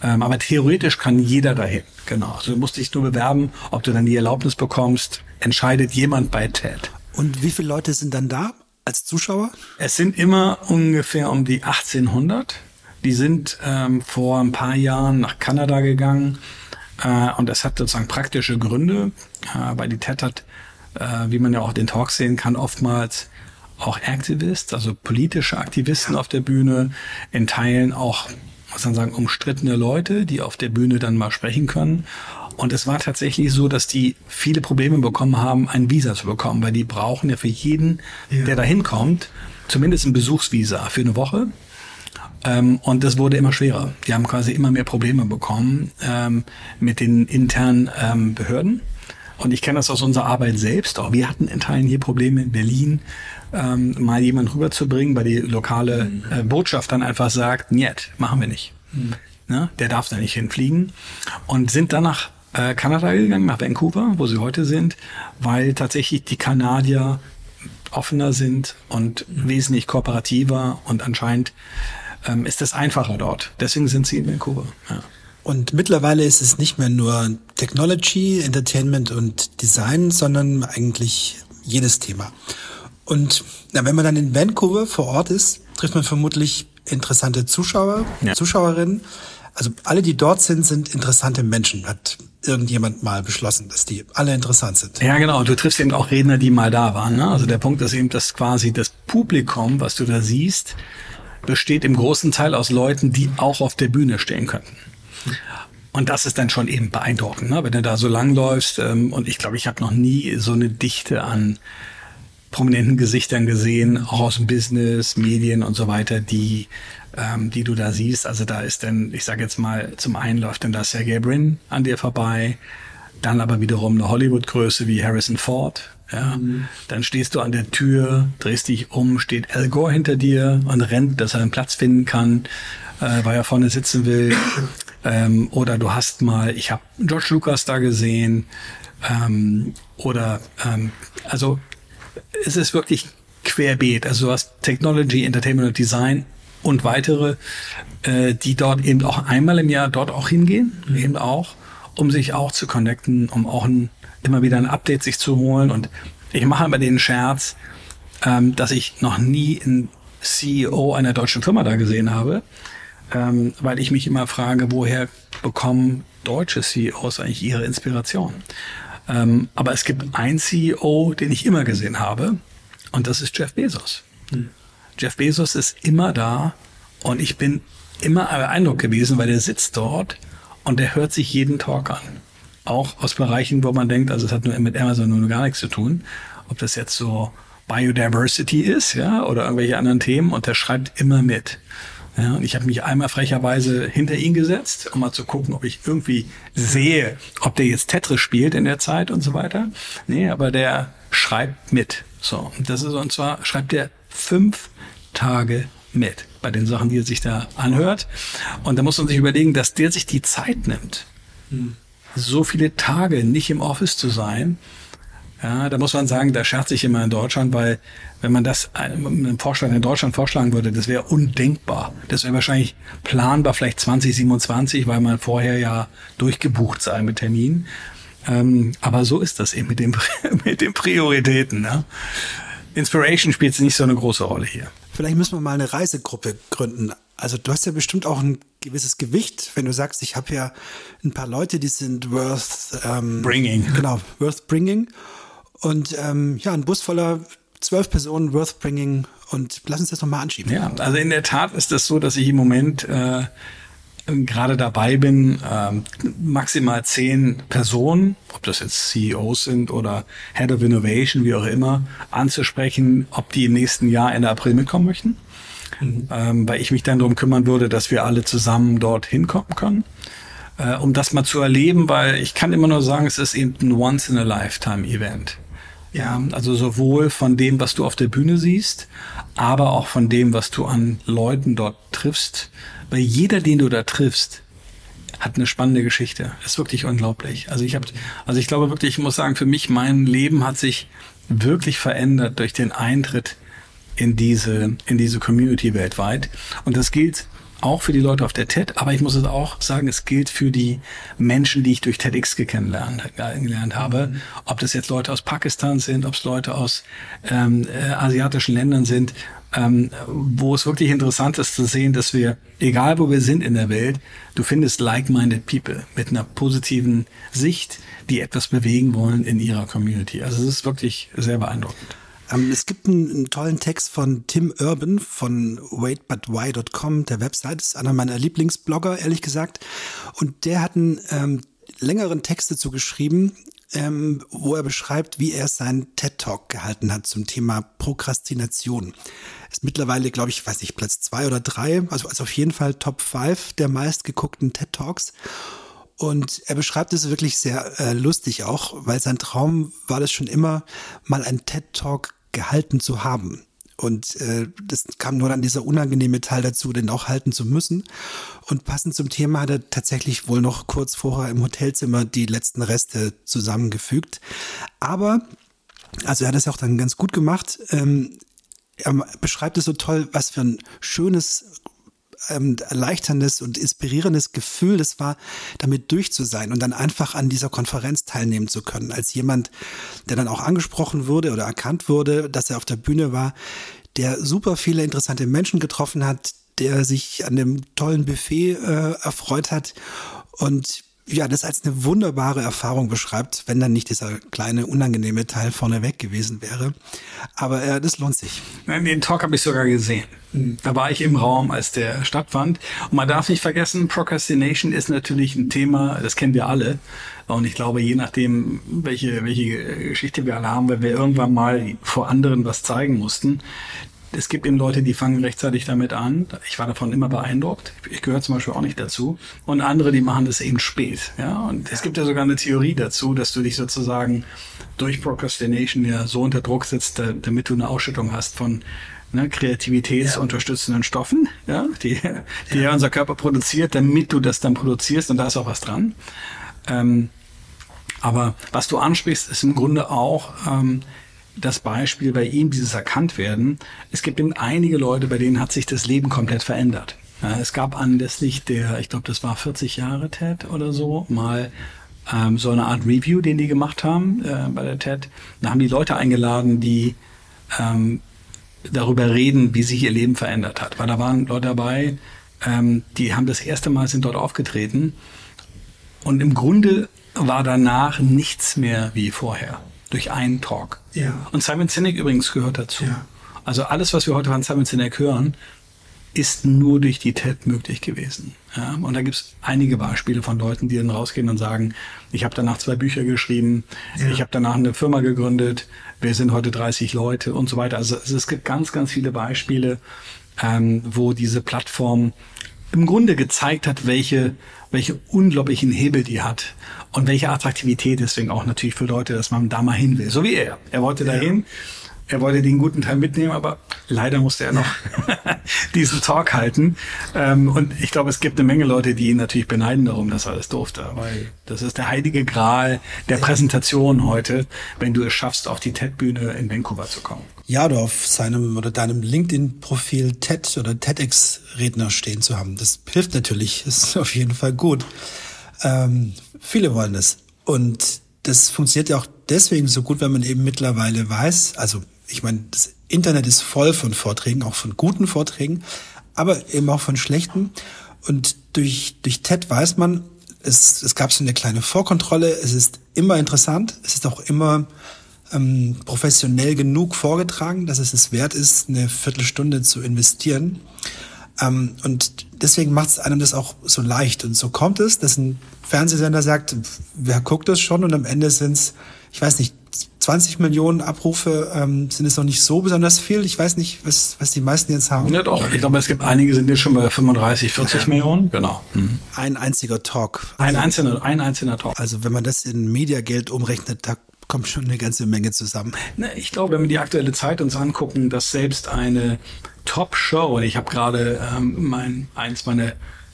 Ähm, aber theoretisch kann jeder dahin. Genau. Also du musst dich nur bewerben, ob du dann die Erlaubnis bekommst, entscheidet jemand bei TED. Und wie viele Leute sind dann da als Zuschauer? Es sind immer ungefähr um die 1800. Die sind ähm, vor ein paar Jahren nach Kanada gegangen. Äh, und das hat sozusagen praktische Gründe, äh, weil die TED hat, äh, wie man ja auch den Talk sehen kann, oftmals auch Activists, also politische Aktivisten auf der Bühne, in Teilen auch muss man sagen, umstrittene Leute, die auf der Bühne dann mal sprechen können. Und es war tatsächlich so, dass die viele Probleme bekommen haben, ein Visa zu bekommen, weil die brauchen ja für jeden, ja. der da hinkommt, zumindest ein Besuchsvisa für eine Woche. Ähm, und das wurde immer schwerer. Die haben quasi immer mehr Probleme bekommen ähm, mit den internen ähm, Behörden. Und ich kenne das aus unserer Arbeit selbst. Auch wir hatten in Teilen hier Probleme in Berlin, ähm, mal jemanden rüberzubringen, weil die lokale mhm. äh, Botschaft dann einfach sagt, niet, machen wir nicht. Mhm. Ne? Der darf da nicht hinfliegen. Und sind dann nach äh, Kanada gegangen, nach Vancouver, wo sie heute sind, weil tatsächlich die Kanadier offener sind und mhm. wesentlich kooperativer und anscheinend ähm, ist es einfacher dort. Deswegen sind sie in Vancouver. Ja. Und mittlerweile ist es nicht mehr nur Technology, Entertainment und Design, sondern eigentlich jedes Thema. Und na, wenn man dann in Vancouver vor Ort ist, trifft man vermutlich interessante Zuschauer, ja. Zuschauerinnen. Also alle, die dort sind, sind interessante Menschen, hat irgendjemand mal beschlossen, dass die alle interessant sind. Ja, genau. Du triffst eben auch Redner, die mal da waren. Ne? Also der Punkt ist eben, dass quasi das Publikum, was du da siehst, besteht im großen Teil aus Leuten, die auch auf der Bühne stehen könnten. Und das ist dann schon eben beeindruckend, ne? wenn du da so langläufst. Ähm, und ich glaube, ich habe noch nie so eine Dichte an prominenten Gesichtern gesehen, auch aus dem Business, Medien und so weiter, die, ähm, die du da siehst. Also da ist dann, ich sage jetzt mal, zum einen läuft dann da Sergey Brin an dir vorbei, dann aber wiederum eine Hollywood-Größe wie Harrison Ford. Ja, mhm. dann stehst du an der Tür, drehst dich um, steht Al Gore hinter dir und rennt, dass er einen Platz finden kann, äh, weil er vorne sitzen will. ähm, oder du hast mal, ich habe George Lucas da gesehen. Ähm, oder ähm, also es ist wirklich querbeet. Also du hast Technology, Entertainment und Design und weitere, äh, die dort eben auch einmal im Jahr dort auch hingehen, mhm. eben auch, um sich auch zu connecten, um auch ein, immer wieder ein Update sich zu holen. Und ich mache immer den Scherz, ähm, dass ich noch nie einen CEO einer deutschen Firma da gesehen habe, ähm, weil ich mich immer frage, woher bekommen deutsche CEOs eigentlich ihre Inspiration? Ähm, aber es gibt einen CEO, den ich immer gesehen habe, und das ist Jeff Bezos. Mhm. Jeff Bezos ist immer da und ich bin immer beeindruckt gewesen, weil er sitzt dort und er hört sich jeden Talk an. Auch aus Bereichen, wo man denkt, also es hat nur mit Amazon nur gar nichts zu tun. Ob das jetzt so Biodiversity ist, ja, oder irgendwelche anderen Themen und der schreibt immer mit. Ja, und ich habe mich einmal frecherweise hinter ihn gesetzt, um mal zu gucken, ob ich irgendwie sehe, ob der jetzt Tetris spielt in der Zeit und so weiter. Nee, aber der schreibt mit. So, das ist, und zwar schreibt er fünf Tage mit bei den Sachen, die er sich da anhört. Und da muss man sich überlegen, dass der sich die Zeit nimmt, so viele Tage nicht im Office zu sein, Ja, da muss man sagen, da scherze ich immer in Deutschland, weil wenn man das einem Vorschlag in Deutschland vorschlagen würde, das wäre undenkbar. Das wäre wahrscheinlich planbar, vielleicht 2027, weil man vorher ja durchgebucht sei mit Terminen. Ähm, aber so ist das eben mit, dem, [laughs] mit den Prioritäten. Ne? Inspiration spielt nicht so eine große Rolle hier. Vielleicht müssen wir mal eine Reisegruppe gründen. Also du hast ja bestimmt auch ein gewisses Gewicht, wenn du sagst, ich habe ja ein paar Leute, die sind worth ähm, bringing. [laughs] Genau, worth bringing. Und ähm, ja, ein Bus voller zwölf Personen worth bringing und lass uns das nochmal anschieben. Ja, also in der Tat ist das so, dass ich im Moment äh, gerade dabei bin, äh, maximal zehn Personen, ob das jetzt CEOs sind oder Head of Innovation, wie auch immer, anzusprechen, ob die im nächsten Jahr Ende April mitkommen möchten. Mhm. Ähm, weil ich mich dann darum kümmern würde, dass wir alle zusammen dort hinkommen können äh, um das mal zu erleben, weil ich kann immer nur sagen, es ist eben ein Once-in-a-Lifetime-Event. Ja, also sowohl von dem, was du auf der Bühne siehst, aber auch von dem, was du an Leuten dort triffst. Weil jeder, den du da triffst, hat eine spannende Geschichte. Das ist wirklich unglaublich. Also ich habe, also ich glaube wirklich, ich muss sagen, für mich mein Leben hat sich wirklich verändert durch den Eintritt in diese in diese Community weltweit. Und das gilt auch für die Leute auf der TED, aber ich muss es auch sagen, es gilt für die Menschen, die ich durch TEDx kennengelernt gelernt habe. Ob das jetzt Leute aus Pakistan sind, ob es Leute aus ähm, äh, asiatischen Ländern sind, ähm, wo es wirklich interessant ist zu sehen, dass wir, egal wo wir sind in der Welt, du findest like-minded people mit einer positiven Sicht, die etwas bewegen wollen in ihrer Community. Also es ist wirklich sehr beeindruckend. Ähm, es gibt einen, einen, tollen Text von Tim Urban von waitbutwhy.com, der Website, ist einer meiner Lieblingsblogger, ehrlich gesagt. Und der hat einen ähm, längeren Text dazu geschrieben, ähm, wo er beschreibt, wie er seinen TED-Talk gehalten hat zum Thema Prokrastination. Ist mittlerweile, glaube ich, weiß nicht, Platz zwei oder drei, also, also auf jeden Fall Top 5 der meistgeguckten TED-Talks. Und er beschreibt es wirklich sehr äh, lustig auch, weil sein Traum war das schon immer, mal einen TED-Talk gehalten zu haben. Und äh, das kam nur dann dieser unangenehme Teil dazu, den auch halten zu müssen. Und passend zum Thema hat er tatsächlich wohl noch kurz vorher im Hotelzimmer die letzten Reste zusammengefügt. Aber, also er hat es auch dann ganz gut gemacht. Ähm, er beschreibt es so toll, was für ein schönes ähm, erleichterndes und inspirierendes Gefühl das war, damit durch zu sein und dann einfach an dieser Konferenz teilnehmen zu können, als jemand, der dann auch angesprochen wurde oder erkannt wurde, dass er auf der Bühne war, der super viele interessante Menschen getroffen hat, der sich an dem tollen Buffet äh, erfreut hat und ja, das als eine wunderbare Erfahrung beschreibt, wenn dann nicht dieser kleine unangenehme Teil vorneweg gewesen wäre. Aber äh, das lohnt sich. Den Talk habe ich sogar gesehen. Da war ich im Raum, als der stattfand. Und man darf nicht vergessen, Procrastination ist natürlich ein Thema, das kennen wir alle. Und ich glaube, je nachdem, welche, welche Geschichte wir alle haben, wenn wir irgendwann mal vor anderen was zeigen mussten, es gibt eben Leute, die fangen rechtzeitig damit an. Ich war davon immer beeindruckt. Ich gehöre zum Beispiel auch nicht dazu. Und andere, die machen das eben spät. Ja, und es gibt ja sogar eine Theorie dazu, dass du dich sozusagen durch Procrastination ja so unter Druck setzt, damit du eine Ausschüttung hast von ne, kreativitätsunterstützenden Stoffen, ja, die, die ja. unser Körper produziert, damit du das dann produzierst. Und da ist auch was dran. Ähm, aber was du ansprichst, ist im Grunde auch ähm, das Beispiel bei ihm, dieses Erkanntwerden. Es gibt eben einige Leute, bei denen hat sich das Leben komplett verändert. Ja, es gab anlässlich der, ich glaube, das war 40 Jahre TED oder so, mal ähm, so eine Art Review, den die gemacht haben äh, bei der TED. Da haben die Leute eingeladen, die ähm, darüber reden, wie sich ihr Leben verändert hat. Weil da waren Leute dabei, ähm, die haben das erste Mal sind dort aufgetreten und im Grunde war danach nichts mehr wie vorher durch einen Talk. Ja. Und Simon Sinek übrigens gehört dazu. Ja. Also alles, was wir heute von Simon Sinek hören, ist nur durch die TED möglich gewesen. Ja, und da gibt es einige Beispiele von Leuten, die dann rausgehen und sagen, ich habe danach zwei Bücher geschrieben, ja. ich habe danach eine Firma gegründet, wir sind heute 30 Leute und so weiter. Also, es gibt ganz, ganz viele Beispiele, ähm, wo diese Plattform im Grunde gezeigt hat, welche, welche unglaublichen Hebel die hat und welche Attraktivität deswegen auch natürlich für Leute, dass man da mal hin will. So wie er. Er wollte ja. dahin er wollte den guten Teil mitnehmen, aber leider musste er noch [laughs] diesen Talk halten. Ähm, und ich glaube, es gibt eine Menge Leute, die ihn natürlich beneiden darum, dass er das durfte. Weil das ist der heilige Gral der Präsentation heute, wenn du es schaffst, auf die TED-Bühne in Vancouver zu kommen. Ja, oder auf seinem oder deinem LinkedIn-Profil TED oder TEDx-Redner stehen zu haben. Das hilft natürlich, ist auf jeden Fall gut. Ähm, viele wollen es. Und das funktioniert ja auch deswegen so gut, wenn man eben mittlerweile weiß, also ich meine, das Internet ist voll von Vorträgen, auch von guten Vorträgen, aber eben auch von schlechten. Und durch, durch TED weiß man, es, es gab so eine kleine Vorkontrolle, es ist immer interessant, es ist auch immer ähm, professionell genug vorgetragen, dass es es wert ist, eine Viertelstunde zu investieren. Ähm, und deswegen macht es einem das auch so leicht. Und so kommt es, dass ein Fernsehsender sagt, wer guckt das schon? Und am Ende sind es, ich weiß nicht, 20 Millionen Abrufe ähm, sind es noch nicht so besonders viel. Ich weiß nicht, was, was die meisten jetzt haben. Ja doch, ich glaube, es gibt einige, sind jetzt schon bei 35, 40 ja. Millionen. Genau. Mhm. Ein einziger Talk. Ein einzelner, ein einzelner Talk. Also wenn man das in Mediageld umrechnet, da kommt schon eine ganze Menge zusammen. Ich glaube, wenn wir die aktuelle Zeit uns angucken, dass selbst eine Top-Show, ich habe gerade ähm, mein, eins meiner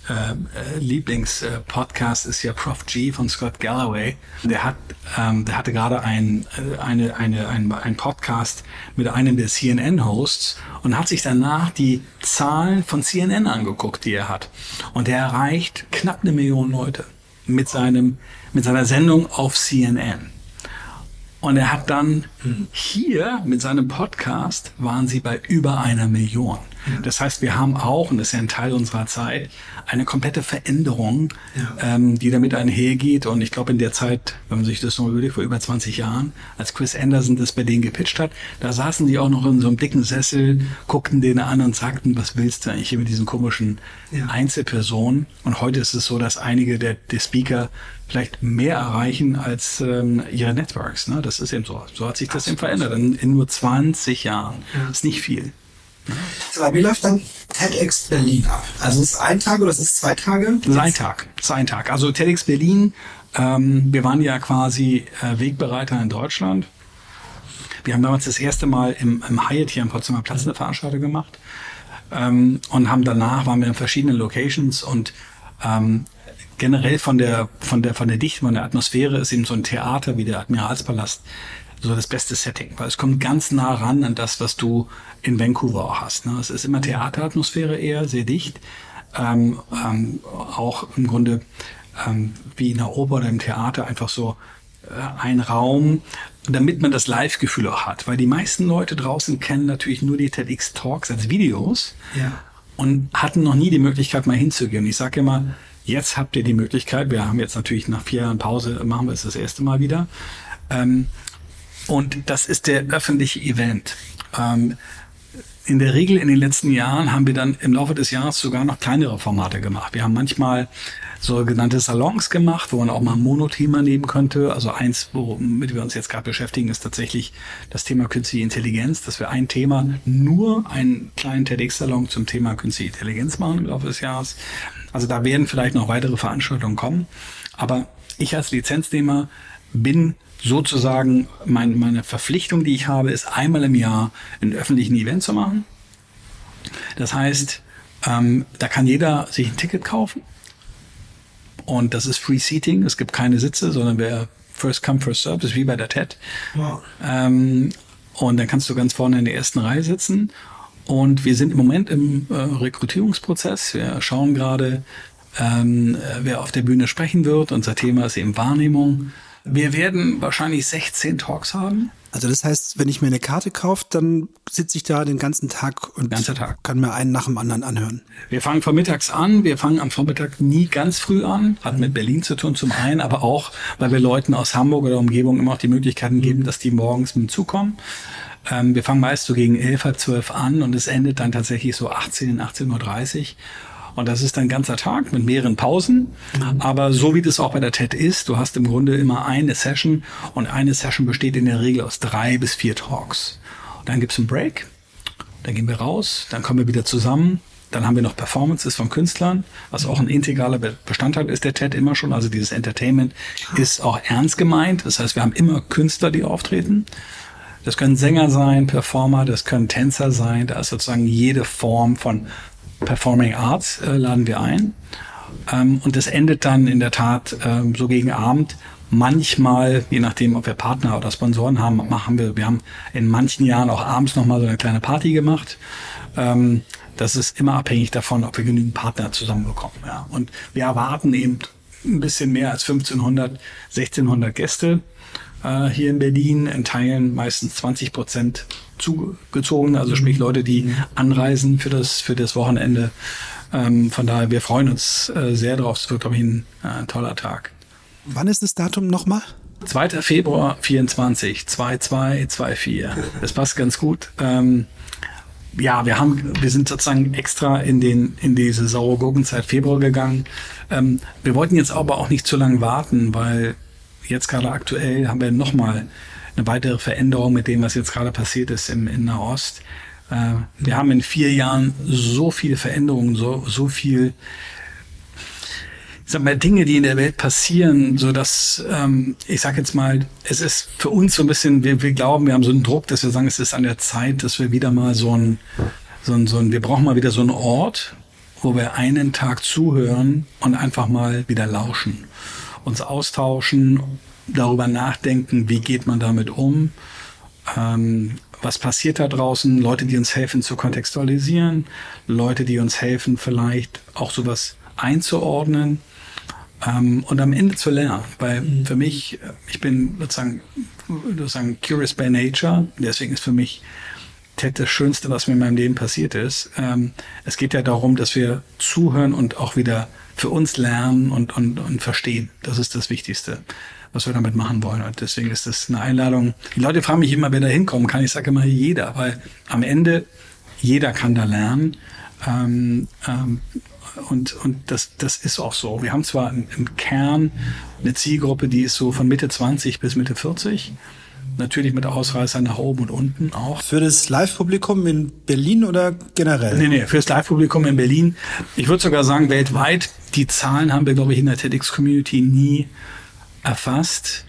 ähm, äh, Lieblingspodcast ist ja Prof G von Scott Galloway. Der hat, ähm, der hatte gerade ein, äh, eine, eine, ein, ein Podcast mit einem der CNN-Hosts und hat sich danach die Zahlen von CNN angeguckt, die er hat. Und er erreicht knapp eine Million Leute mit seinem, mit seiner Sendung auf CNN. Und er hat dann hier mit seinem Podcast waren sie bei über einer Million. Das heißt, wir haben auch, und das ist ja ein Teil unserer Zeit, eine komplette Veränderung, ja. ähm, die damit einhergeht. Und ich glaube, in der Zeit, wenn man sich das noch überlegt, vor über 20 Jahren, als Chris Anderson das bei denen gepitcht hat, da saßen die auch noch in so einem dicken Sessel, guckten den an und sagten, was willst du eigentlich hier mit diesen komischen ja. Einzelpersonen? Und heute ist es so, dass einige der, der Speaker vielleicht mehr erreichen als ähm, ihre Networks. Ne? Das ist eben so. So hat sich das eben verändert. In, in nur 20 Jahren. Ja. Das ist nicht viel. So, wie läuft dann TEDx Berlin ab? Also ist es ein Tag oder ist es zwei Tage? Das ist ein Tag. Das ist ein Tag. Also TEDx Berlin, ähm, wir waren ja quasi äh, Wegbereiter in Deutschland. Wir haben damals das erste Mal im, im Hyatt hier am Potsdamer Platz eine Veranstaltung gemacht ähm, und haben danach waren wir in verschiedenen Locations und ähm, generell von der von der von der Dichte von der Atmosphäre ist eben so ein Theater wie der Admiralspalast so das beste Setting, weil es kommt ganz nah ran an das, was du in Vancouver auch hast. Ne? Es ist immer Theateratmosphäre eher, sehr dicht. Ähm, ähm, auch im Grunde ähm, wie in der Oper oder im Theater einfach so äh, ein Raum, damit man das Live-Gefühl auch hat. Weil die meisten Leute draußen kennen natürlich nur die TEDx-Talks als Videos ja. und hatten noch nie die Möglichkeit, mal hinzugehen. Ich sage immer, jetzt habt ihr die Möglichkeit, wir haben jetzt natürlich nach vier Jahren Pause, machen wir es das erste Mal wieder. Ähm, und das ist der öffentliche Event. Ähm, in der Regel in den letzten Jahren haben wir dann im Laufe des Jahres sogar noch kleinere Formate gemacht. Wir haben manchmal sogenannte Salons gemacht, wo man auch mal ein Monothema nehmen könnte. Also eins, womit wir uns jetzt gerade beschäftigen, ist tatsächlich das Thema künstliche Intelligenz, dass wir ein Thema, nur einen kleinen TEDx-Salon zum Thema künstliche Intelligenz machen im Laufe des Jahres. Also da werden vielleicht noch weitere Veranstaltungen kommen. Aber ich als Lizenznehmer bin sozusagen mein, meine Verpflichtung, die ich habe, ist einmal im Jahr einen öffentlichen Event zu machen. Das heißt, ähm, da kann jeder sich ein Ticket kaufen. Und das ist Free Seating. Es gibt keine Sitze, sondern wer First Come, First Serve ist wie bei der TED. Wow. Ähm, und dann kannst du ganz vorne in der ersten Reihe sitzen. Und wir sind im Moment im äh, Rekrutierungsprozess. Wir schauen gerade, ähm, wer auf der Bühne sprechen wird. Unser Thema ist eben Wahrnehmung. Wir werden wahrscheinlich 16 Talks haben. Also das heißt, wenn ich mir eine Karte kaufe, dann sitze ich da den ganzen Tag und Tag. kann mir einen nach dem anderen anhören. Wir fangen vormittags an. Wir fangen am Vormittag nie ganz früh an. Hat mit Berlin zu tun zum einen, aber auch, weil wir Leuten aus Hamburg oder Umgebung immer auch die Möglichkeiten geben, dass die morgens mit zukommen. Ähm, wir fangen meist so gegen 11, halb 12 an und es endet dann tatsächlich so 18, 18.30 Uhr. Und das ist ein ganzer Tag mit mehreren Pausen. Mhm. Aber so wie das auch bei der TED ist, du hast im Grunde immer eine Session und eine Session besteht in der Regel aus drei bis vier Talks. Und dann gibt's einen Break, dann gehen wir raus, dann kommen wir wieder zusammen. Dann haben wir noch Performances von Künstlern, was auch ein integraler Bestandteil ist der TED immer schon. Also dieses Entertainment ist auch ernst gemeint. Das heißt, wir haben immer Künstler, die auftreten. Das können Sänger sein, Performer, das können Tänzer sein. Da ist sozusagen jede Form von Performing Arts äh, laden wir ein. Ähm, und das endet dann in der Tat ähm, so gegen Abend. Manchmal, je nachdem, ob wir Partner oder Sponsoren haben, machen wir, wir haben in manchen Jahren auch abends nochmal so eine kleine Party gemacht. Ähm, das ist immer abhängig davon, ob wir genügend Partner zusammenbekommen. Ja. Und wir erwarten eben ein bisschen mehr als 1500, 1600 Gäste äh, hier in Berlin, in Teilen meistens 20 Prozent zugezogen, also sprich Leute, die anreisen für das, für das Wochenende. Ähm, von daher, wir freuen uns äh, sehr drauf. Es wird, glaube ich, ein äh, toller Tag. Wann ist das Datum nochmal? 2. Februar 24, 2224. Das passt ganz gut. Ähm, ja, wir haben, wir sind sozusagen extra in den, in diese saure Gurkenzeit Februar gegangen. Ähm, wir wollten jetzt aber auch nicht zu lange warten, weil jetzt gerade aktuell haben wir nochmal eine weitere Veränderung mit dem, was jetzt gerade passiert ist im, in Nahost. Äh, wir haben in vier Jahren so viele Veränderungen, so, so viel, ich sag mal, Dinge, die in der Welt passieren, so dass, ähm, ich sag jetzt mal, es ist für uns so ein bisschen, wir, wir glauben, wir haben so einen Druck, dass wir sagen, es ist an der Zeit, dass wir wieder mal so ein, so ein, so ein wir brauchen mal wieder so einen Ort, wo wir einen Tag zuhören und einfach mal wieder lauschen, uns austauschen, darüber nachdenken, wie geht man damit um, ähm, was passiert da draußen, Leute, die uns helfen zu kontextualisieren, Leute, die uns helfen, vielleicht auch sowas einzuordnen ähm, und am Ende zu lernen. Weil mhm. für mich, ich bin sozusagen, sozusagen curious by nature, deswegen ist für mich TED das Schönste, was mir in meinem Leben passiert ist. Ähm, es geht ja darum, dass wir zuhören und auch wieder für uns lernen und, und, und verstehen. Das ist das Wichtigste was wir damit machen wollen. Und deswegen ist das eine Einladung. Die Leute fragen mich immer, wer da hinkommen kann. Ich sage immer jeder, weil am Ende jeder kann da lernen. Ähm, ähm, und, und das, das ist auch so. Wir haben zwar im, im Kern eine Zielgruppe, die ist so von Mitte 20 bis Mitte 40. Natürlich mit Ausreißer nach oben und unten auch. Für das Live-Publikum in Berlin oder generell? Nee, nee, für das Live-Publikum in Berlin. Ich würde sogar sagen, weltweit. Die Zahlen haben wir, glaube ich, in der TEDx-Community nie erfasst.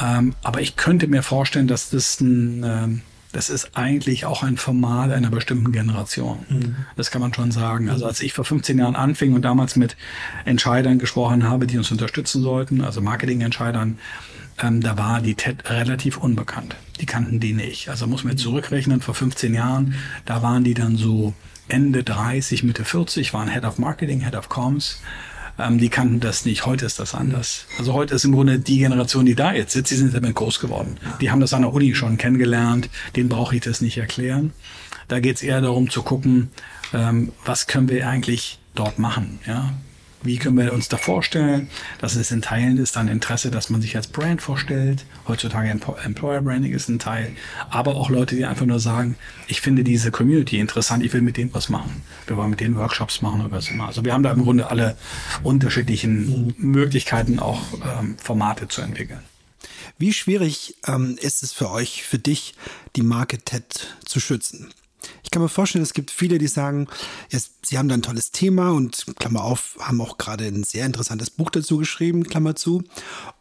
Ähm, aber ich könnte mir vorstellen, dass das ein, ähm, das ist eigentlich auch ein Format einer bestimmten Generation. Mhm. Das kann man schon sagen. Also als ich vor 15 Jahren anfing und damals mit Entscheidern gesprochen habe, die uns unterstützen sollten, also Marketingentscheidern, ähm, da war die TED relativ unbekannt. Die kannten die nicht. Also muss man jetzt zurückrechnen, vor 15 Jahren, da waren die dann so Ende 30, Mitte 40, waren Head of Marketing, Head of Comms ähm, die kannten das nicht. Heute ist das anders. Also heute ist im Grunde die Generation, die da jetzt sitzt, die sind damit groß geworden. Die haben das an der Uni schon kennengelernt. Denen brauche ich das nicht erklären. Da geht es eher darum zu gucken, ähm, was können wir eigentlich dort machen. Ja? Wie können wir uns da vorstellen, dass es in Teilen ist dann Interesse, dass man sich als Brand vorstellt. Heutzutage Employer Branding ist ein Teil. Aber auch Leute, die einfach nur sagen, ich finde diese Community interessant, ich will mit denen was machen. Wir wollen mit denen Workshops machen oder was immer. Also wir haben da im Grunde alle unterschiedlichen Möglichkeiten, auch ähm, Formate zu entwickeln. Wie schwierig ähm, ist es für euch, für dich, die Marke TED zu schützen? Ich kann mir vorstellen, es gibt viele, die sagen, ja, sie haben da ein tolles Thema und Klammer auf, haben auch gerade ein sehr interessantes Buch dazu geschrieben, Klammer zu.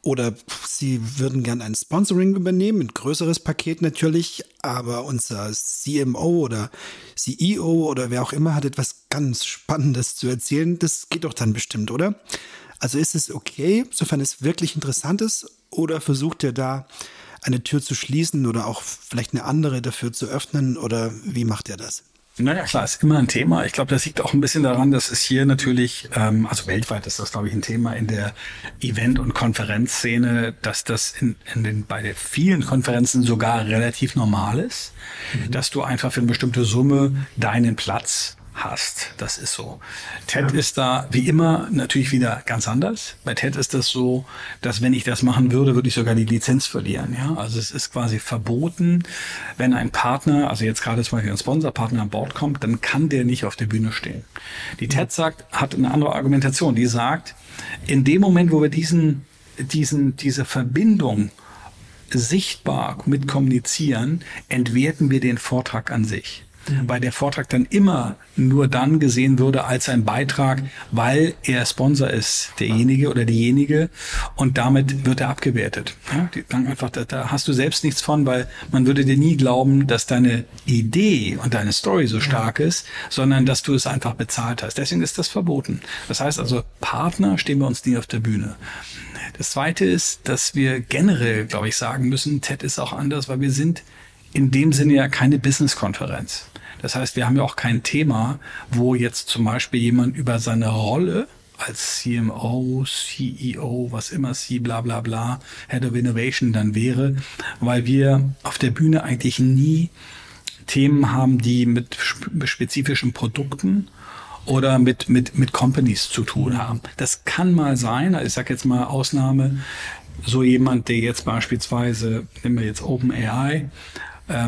Oder sie würden gern ein Sponsoring übernehmen, ein größeres Paket natürlich, aber unser CMO oder CEO oder wer auch immer hat etwas ganz Spannendes zu erzählen. Das geht doch dann bestimmt, oder? Also ist es okay, sofern es wirklich interessant ist, oder versucht ihr da eine Tür zu schließen oder auch vielleicht eine andere dafür zu öffnen oder wie macht er das? Naja, klar, ist immer ein Thema. Ich glaube, das liegt auch ein bisschen daran, dass es hier natürlich, ähm, also weltweit ist das, glaube ich, ein Thema in der Event- und Konferenzszene, dass das in, in den, bei den vielen Konferenzen sogar relativ normal ist, mhm. dass du einfach für eine bestimmte Summe deinen Platz hast. Das ist so. TED ja. ist da wie immer natürlich wieder ganz anders. Bei TED ist das so, dass wenn ich das machen würde, würde ich sogar die Lizenz verlieren. Ja, also es ist quasi verboten, wenn ein Partner, also jetzt gerade zum Beispiel ein Sponsorpartner an Bord kommt, dann kann der nicht auf der Bühne stehen. Die TED sagt, hat eine andere Argumentation. Die sagt, in dem Moment, wo wir diesen, diesen, diese Verbindung sichtbar mit kommunizieren, entwerten wir den Vortrag an sich. Mhm. weil der Vortrag dann immer nur dann gesehen würde als ein Beitrag, weil er Sponsor ist, derjenige oder diejenige, und damit wird er abgewertet. Ja, die sagen einfach, da, da hast du selbst nichts von, weil man würde dir nie glauben, dass deine Idee und deine Story so stark ist, sondern dass du es einfach bezahlt hast. Deswegen ist das verboten. Das heißt also, Partner stehen wir uns nie auf der Bühne. Das zweite ist, dass wir generell, glaube ich, sagen müssen, TED ist auch anders, weil wir sind in dem Sinne ja keine Business-Konferenz. Das heißt, wir haben ja auch kein Thema, wo jetzt zum Beispiel jemand über seine Rolle als CMO, CEO, was immer C, bla bla bla, Head of Innovation dann wäre, weil wir auf der Bühne eigentlich nie Themen haben, die mit spezifischen Produkten oder mit, mit, mit Companies zu tun haben. Das kann mal sein, ich sage jetzt mal Ausnahme, so jemand, der jetzt beispielsweise, nehmen wir jetzt OpenAI,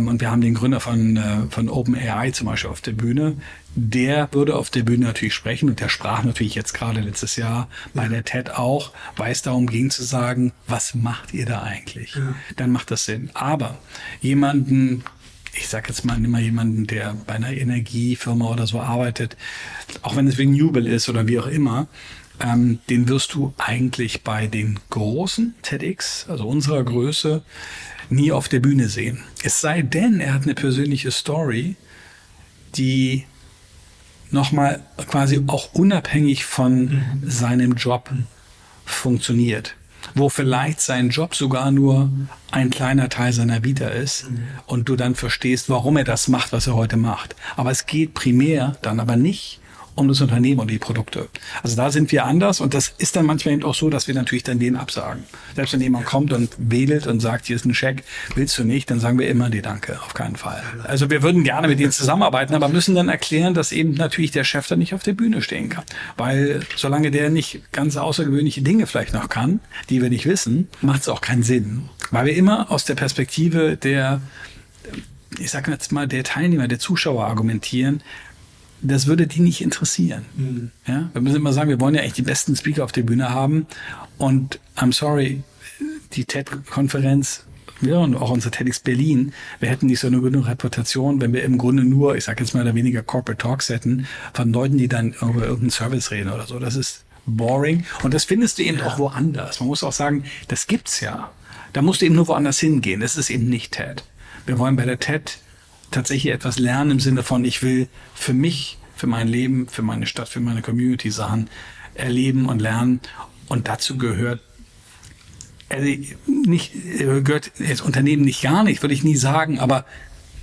und wir haben den Gründer von, äh, von OpenAI zum Beispiel auf der Bühne. Der würde auf der Bühne natürlich sprechen und der sprach natürlich jetzt gerade letztes Jahr bei der TED auch, weil es darum ging zu sagen, was macht ihr da eigentlich? Ja. Dann macht das Sinn. Aber jemanden, ich sag jetzt mal, nimm mal jemanden, der bei einer Energiefirma oder so arbeitet, auch wenn es wegen Jubel ist oder wie auch immer, ähm, den wirst du eigentlich bei den großen TEDx, also unserer Größe, nie auf der Bühne sehen. Es sei denn, er hat eine persönliche Story, die nochmal quasi auch unabhängig von mhm. seinem Job funktioniert. Wo vielleicht sein Job sogar nur ein kleiner Teil seiner Vita ist mhm. und du dann verstehst, warum er das macht, was er heute macht. Aber es geht primär dann aber nicht um das Unternehmen und die Produkte. Also da sind wir anders und das ist dann manchmal eben auch so, dass wir natürlich dann denen absagen. Selbst wenn jemand kommt und wählt und sagt, hier ist ein Scheck, willst du nicht, dann sagen wir immer, nee, danke, auf keinen Fall. Also wir würden gerne mit denen zusammenarbeiten, aber müssen dann erklären, dass eben natürlich der Chef dann nicht auf der Bühne stehen kann. Weil solange der nicht ganz außergewöhnliche Dinge vielleicht noch kann, die wir nicht wissen, macht es auch keinen Sinn. Weil wir immer aus der Perspektive der ich sage jetzt mal, der Teilnehmer, der Zuschauer argumentieren, das würde die nicht interessieren. Mhm. Ja? Wir müssen immer sagen, wir wollen ja echt die besten Speaker auf der Bühne haben. Und I'm sorry, die TED-Konferenz ja, und auch unser TEDx Berlin, wir hätten nicht so eine gute Reputation, wenn wir im Grunde nur, ich sage jetzt mal oder weniger Corporate Talks hätten, von Leuten, die dann über irgendeinen Service reden oder so. Das ist boring. Und das findest du eben ja. auch woanders. Man muss auch sagen, das gibt's ja. Da musst du eben nur woanders hingehen. Das ist eben nicht TED. Wir wollen bei der TED tatsächlich etwas lernen im Sinne von, ich will für mich, für mein Leben, für meine Stadt, für meine Community Sachen erleben und lernen. Und dazu gehört also nicht, gehört das Unternehmen nicht gar nicht, würde ich nie sagen, aber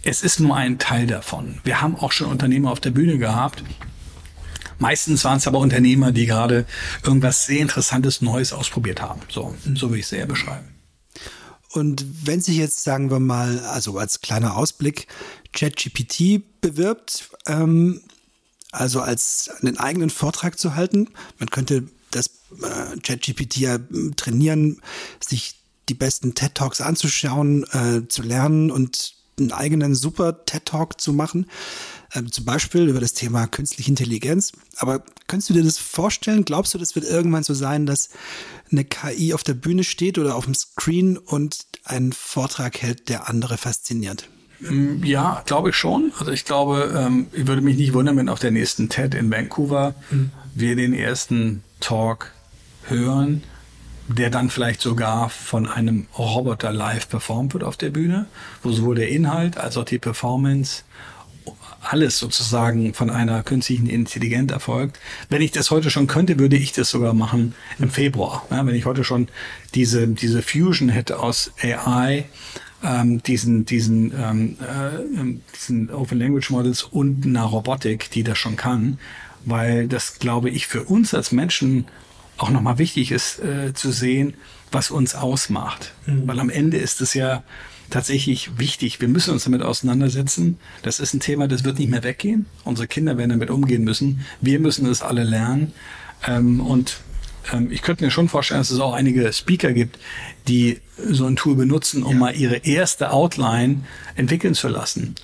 es ist nur ein Teil davon. Wir haben auch schon Unternehmer auf der Bühne gehabt. Meistens waren es aber Unternehmer, die gerade irgendwas sehr Interessantes Neues ausprobiert haben. So, so würde ich es eher beschreiben. Und wenn sich jetzt, sagen wir mal, also als kleiner Ausblick, ChatGPT bewirbt, ähm, also als einen eigenen Vortrag zu halten, man könnte das äh, ChatGPT ja hm, trainieren, sich die besten TED Talks anzuschauen, äh, zu lernen und einen eigenen super TED Talk zu machen, äh, zum Beispiel über das Thema künstliche Intelligenz. Aber kannst du dir das vorstellen? Glaubst du, das wird irgendwann so sein, dass eine KI auf der Bühne steht oder auf dem Screen und einen Vortrag hält, der andere fasziniert. Mm, ja, glaube ich schon. Also ich glaube, ähm, ich würde mich nicht wundern, wenn auf der nächsten TED in Vancouver mhm. wir den ersten Talk hören, der dann vielleicht sogar von einem Roboter live performt wird auf der Bühne, wo sowohl der Inhalt als auch die Performance alles sozusagen von einer künstlichen Intelligenz erfolgt. Wenn ich das heute schon könnte, würde ich das sogar machen im Februar. Ja, wenn ich heute schon diese, diese Fusion hätte aus AI, ähm, diesen, diesen, ähm, äh, diesen Open Language Models und einer Robotik, die das schon kann, weil das, glaube ich, für uns als Menschen auch nochmal wichtig ist äh, zu sehen, was uns ausmacht. Mhm. Weil am Ende ist es ja tatsächlich wichtig. Wir müssen uns damit auseinandersetzen. Das ist ein Thema, das wird nicht mehr weggehen. Unsere Kinder werden damit umgehen müssen. Wir müssen das alle lernen. Ähm, und ähm, ich könnte mir schon vorstellen, dass es auch einige Speaker gibt, die so ein Tool benutzen, um ja. mal ihre erste Outline entwickeln zu lassen.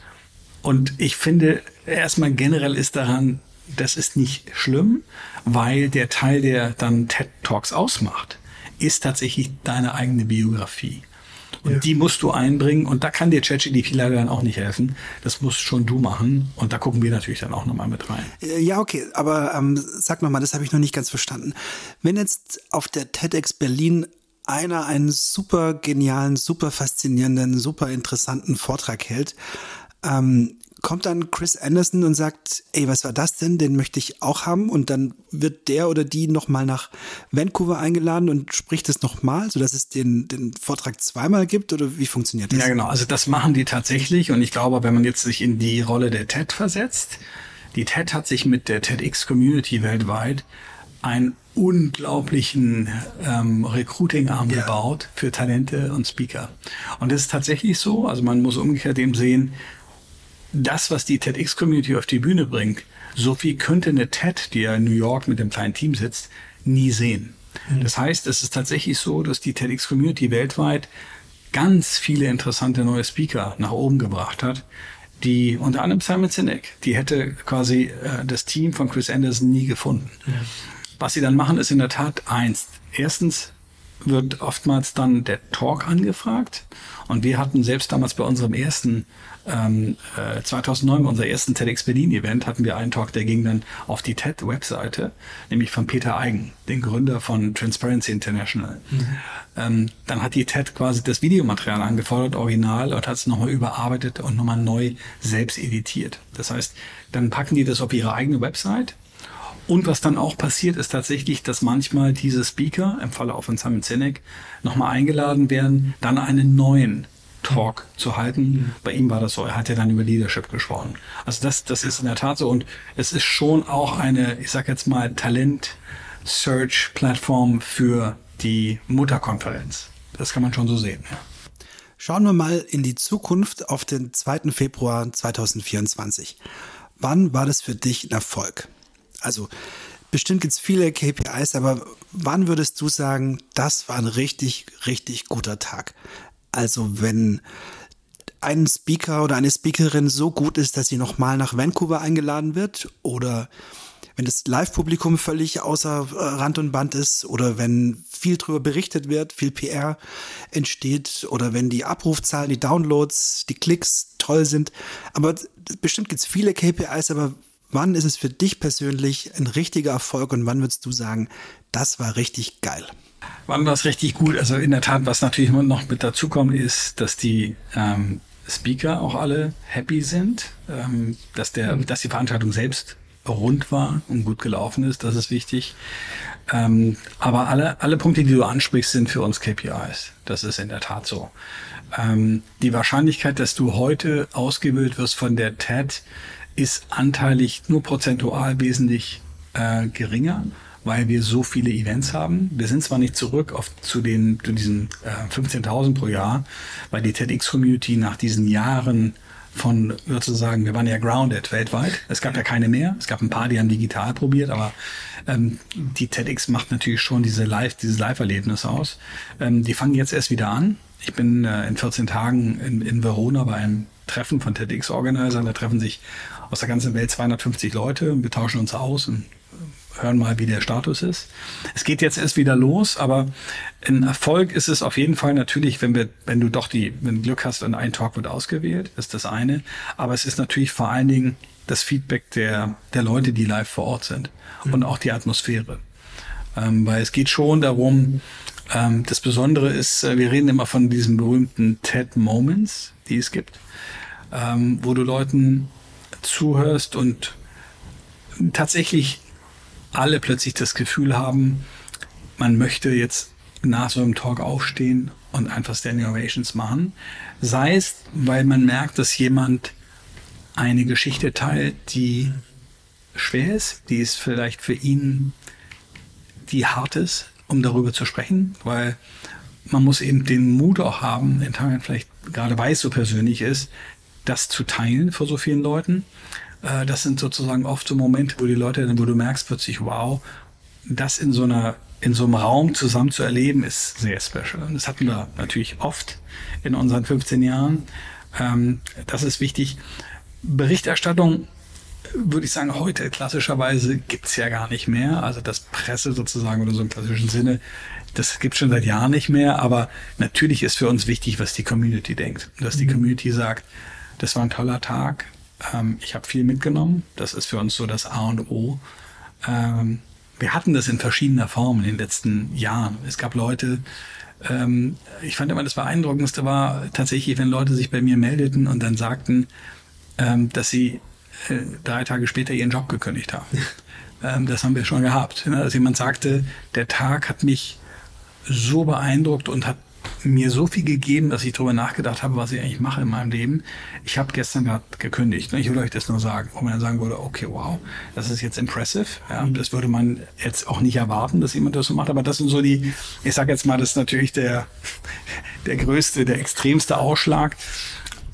Und ich finde, erstmal generell ist daran, das ist nicht schlimm, weil der Teil, der dann TED Talks ausmacht, ist tatsächlich deine eigene Biografie. Und ja. die musst du einbringen und da kann dir ChatGDP leider dann auch nicht helfen. Das musst schon du machen und da gucken wir natürlich dann auch nochmal mit rein. Äh, ja, okay, aber ähm, sag nochmal, das habe ich noch nicht ganz verstanden. Wenn jetzt auf der TEDx Berlin einer einen super genialen, super faszinierenden, super interessanten Vortrag hält, ähm, kommt dann Chris Anderson und sagt, ey, was war das denn? Den möchte ich auch haben. Und dann wird der oder die nochmal nach Vancouver eingeladen und spricht es nochmal, sodass es den, den Vortrag zweimal gibt? Oder wie funktioniert das? Ja, genau. Also das machen die tatsächlich. Und ich glaube, wenn man jetzt sich in die Rolle der TED versetzt, die TED hat sich mit der TEDx-Community weltweit einen unglaublichen ähm, Recruiting-Arm ja. gebaut für Talente und Speaker. Und es ist tatsächlich so, also man muss umgekehrt dem sehen, das, was die TEDx-Community auf die Bühne bringt, so viel könnte eine TED, die ja in New York mit dem kleinen Team sitzt, nie sehen. Mhm. Das heißt, es ist tatsächlich so, dass die TEDx-Community weltweit ganz viele interessante neue Speaker nach oben gebracht hat, die unter anderem Simon Sinek, die hätte quasi äh, das Team von Chris Anderson nie gefunden. Ja. Was sie dann machen, ist in der Tat eins. Erstens wird oftmals dann der Talk angefragt. Und wir hatten selbst damals bei unserem ersten ähm, äh, 2009 bei unserem ersten TEDx Berlin Event hatten wir einen Talk, der ging dann auf die TED Webseite, nämlich von Peter Eigen, den Gründer von Transparency International. Mhm. Ähm, dann hat die TED quasi das Videomaterial angefordert, original, und hat es nochmal überarbeitet und nochmal neu selbst editiert. Das heißt, dann packen die das auf ihre eigene Website und was dann auch passiert, ist tatsächlich, dass manchmal diese Speaker, im Falle auch von Simon Sinek, nochmal eingeladen werden, dann einen neuen Talk zu halten. Mhm. Bei ihm war das so, er hat ja dann über Leadership gesprochen. Also das, das ist in der Tat so und es ist schon auch eine, ich sag jetzt mal, Talent-Search-Plattform für die Mutterkonferenz. Das kann man schon so sehen, ja. Schauen wir mal in die Zukunft auf den 2. Februar 2024. Wann war das für dich ein Erfolg? Also bestimmt gibt es viele KPIs, aber wann würdest du sagen, das war ein richtig, richtig guter Tag? Also wenn ein Speaker oder eine Speakerin so gut ist, dass sie nochmal nach Vancouver eingeladen wird oder wenn das Live-Publikum völlig außer äh, Rand und Band ist oder wenn viel drüber berichtet wird, viel PR entsteht oder wenn die Abrufzahlen, die Downloads, die Klicks toll sind. Aber bestimmt gibt es viele KPIs, aber wann ist es für dich persönlich ein richtiger Erfolg und wann würdest du sagen, das war richtig geil? Wann war es richtig gut? Also in der Tat, was natürlich noch mit dazu kommt, ist, dass die ähm, Speaker auch alle happy sind, ähm, dass der, mhm. dass die Veranstaltung selbst rund war und gut gelaufen ist. Das ist wichtig. Ähm, aber alle, alle Punkte, die du ansprichst, sind für uns KPIs. Das ist in der Tat so. Ähm, die Wahrscheinlichkeit, dass du heute ausgewählt wirst von der TED, ist anteilig nur prozentual wesentlich äh, geringer weil wir so viele Events haben. Wir sind zwar nicht zurück auf, zu, den, zu diesen äh, 15.000 pro Jahr, weil die TEDx-Community nach diesen Jahren von sozusagen, wir waren ja grounded weltweit. Es gab ja keine mehr. Es gab ein paar, die haben digital probiert, aber ähm, die TEDx macht natürlich schon diese Live, dieses Live-Erlebnis aus. Ähm, die fangen jetzt erst wieder an. Ich bin äh, in 14 Tagen in, in Verona bei einem Treffen von TEDx-Organisern. Da treffen sich aus der ganzen Welt 250 Leute und wir tauschen uns aus und hören mal, wie der Status ist. Es geht jetzt erst wieder los, aber ein Erfolg ist es auf jeden Fall natürlich, wenn wir, wenn du doch die, wenn du Glück hast und ein Talk wird ausgewählt, ist das eine. Aber es ist natürlich vor allen Dingen das Feedback der, der Leute, die live vor Ort sind mhm. und auch die Atmosphäre. Ähm, weil es geht schon darum, ähm, das Besondere ist, äh, wir reden immer von diesen berühmten TED Moments, die es gibt, ähm, wo du Leuten zuhörst und tatsächlich alle plötzlich das Gefühl haben, man möchte jetzt nach so einem Talk aufstehen und einfach Standing Ovations machen. Sei es, weil man merkt, dass jemand eine Geschichte teilt, die schwer ist, die ist vielleicht für ihn, die hart ist, um darüber zu sprechen, weil man muss eben den Mut auch haben, in Tagen vielleicht gerade weil es so persönlich ist, das zu teilen vor so vielen Leuten. Äh, das sind sozusagen oft so Momente, wo die Leute, wo du merkst plötzlich, wow, das in so einer in so einem Raum zusammen zu erleben, ist sehr special. Und das hatten wir natürlich oft in unseren 15 Jahren. Ähm, das ist wichtig. Berichterstattung würde ich sagen, heute klassischerweise gibt's ja gar nicht mehr. Also das Presse sozusagen oder so im klassischen Sinne, das gibt's schon seit Jahren nicht mehr. Aber natürlich ist für uns wichtig, was die Community denkt. Dass die mhm. Community sagt, das war ein toller Tag, ähm, ich habe viel mitgenommen. Das ist für uns so das A und O. Ähm, wir hatten das in verschiedener Form in den letzten Jahren. Es gab Leute, ähm, ich fand immer das Beeindruckendste war tatsächlich, wenn Leute sich bei mir meldeten und dann sagten, ähm, dass sie äh, drei Tage später ihren Job gekündigt haben. ähm, das haben wir schon gehabt. Ne? Dass jemand sagte, der Tag hat mich so beeindruckt und hat mir so viel gegeben, dass ich darüber nachgedacht habe, was ich eigentlich mache in meinem Leben. Ich habe gestern gerade gekündigt. Ne? Ich will euch das nur sagen, wo man dann sagen würde, okay, wow, das ist jetzt impressive. Ja, das würde man jetzt auch nicht erwarten, dass jemand das so macht. Aber das sind so die, ich sage jetzt mal, das ist natürlich der, [laughs] der größte, der extremste Ausschlag.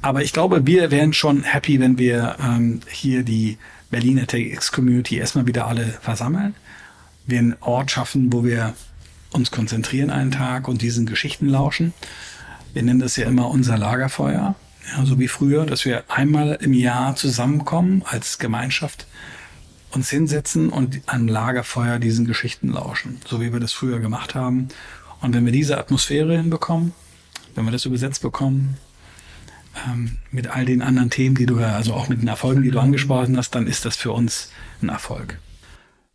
Aber ich glaube, wir wären schon happy, wenn wir ähm, hier die Berliner TX-Community erstmal wieder alle versammeln. Wir einen Ort schaffen, wo wir uns konzentrieren einen Tag und diesen Geschichten lauschen. Wir nennen das ja immer unser Lagerfeuer, ja, so wie früher, dass wir einmal im Jahr zusammenkommen als Gemeinschaft, uns hinsetzen und an Lagerfeuer diesen Geschichten lauschen, so wie wir das früher gemacht haben. Und wenn wir diese Atmosphäre hinbekommen, wenn wir das übersetzt bekommen, ähm, mit all den anderen Themen, die du, also auch mit den Erfolgen, die du angesprochen hast, dann ist das für uns ein Erfolg.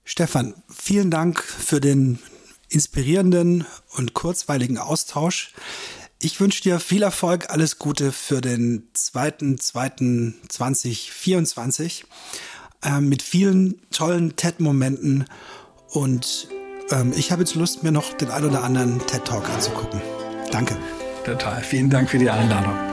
Stefan, vielen Dank für den inspirierenden und kurzweiligen Austausch. Ich wünsche dir viel Erfolg, alles Gute für den 2.2.2024 äh, mit vielen tollen TED-Momenten und ähm, ich habe jetzt Lust, mir noch den ein oder anderen TED-Talk anzugucken. Danke. Total. Vielen Dank für die Einladung.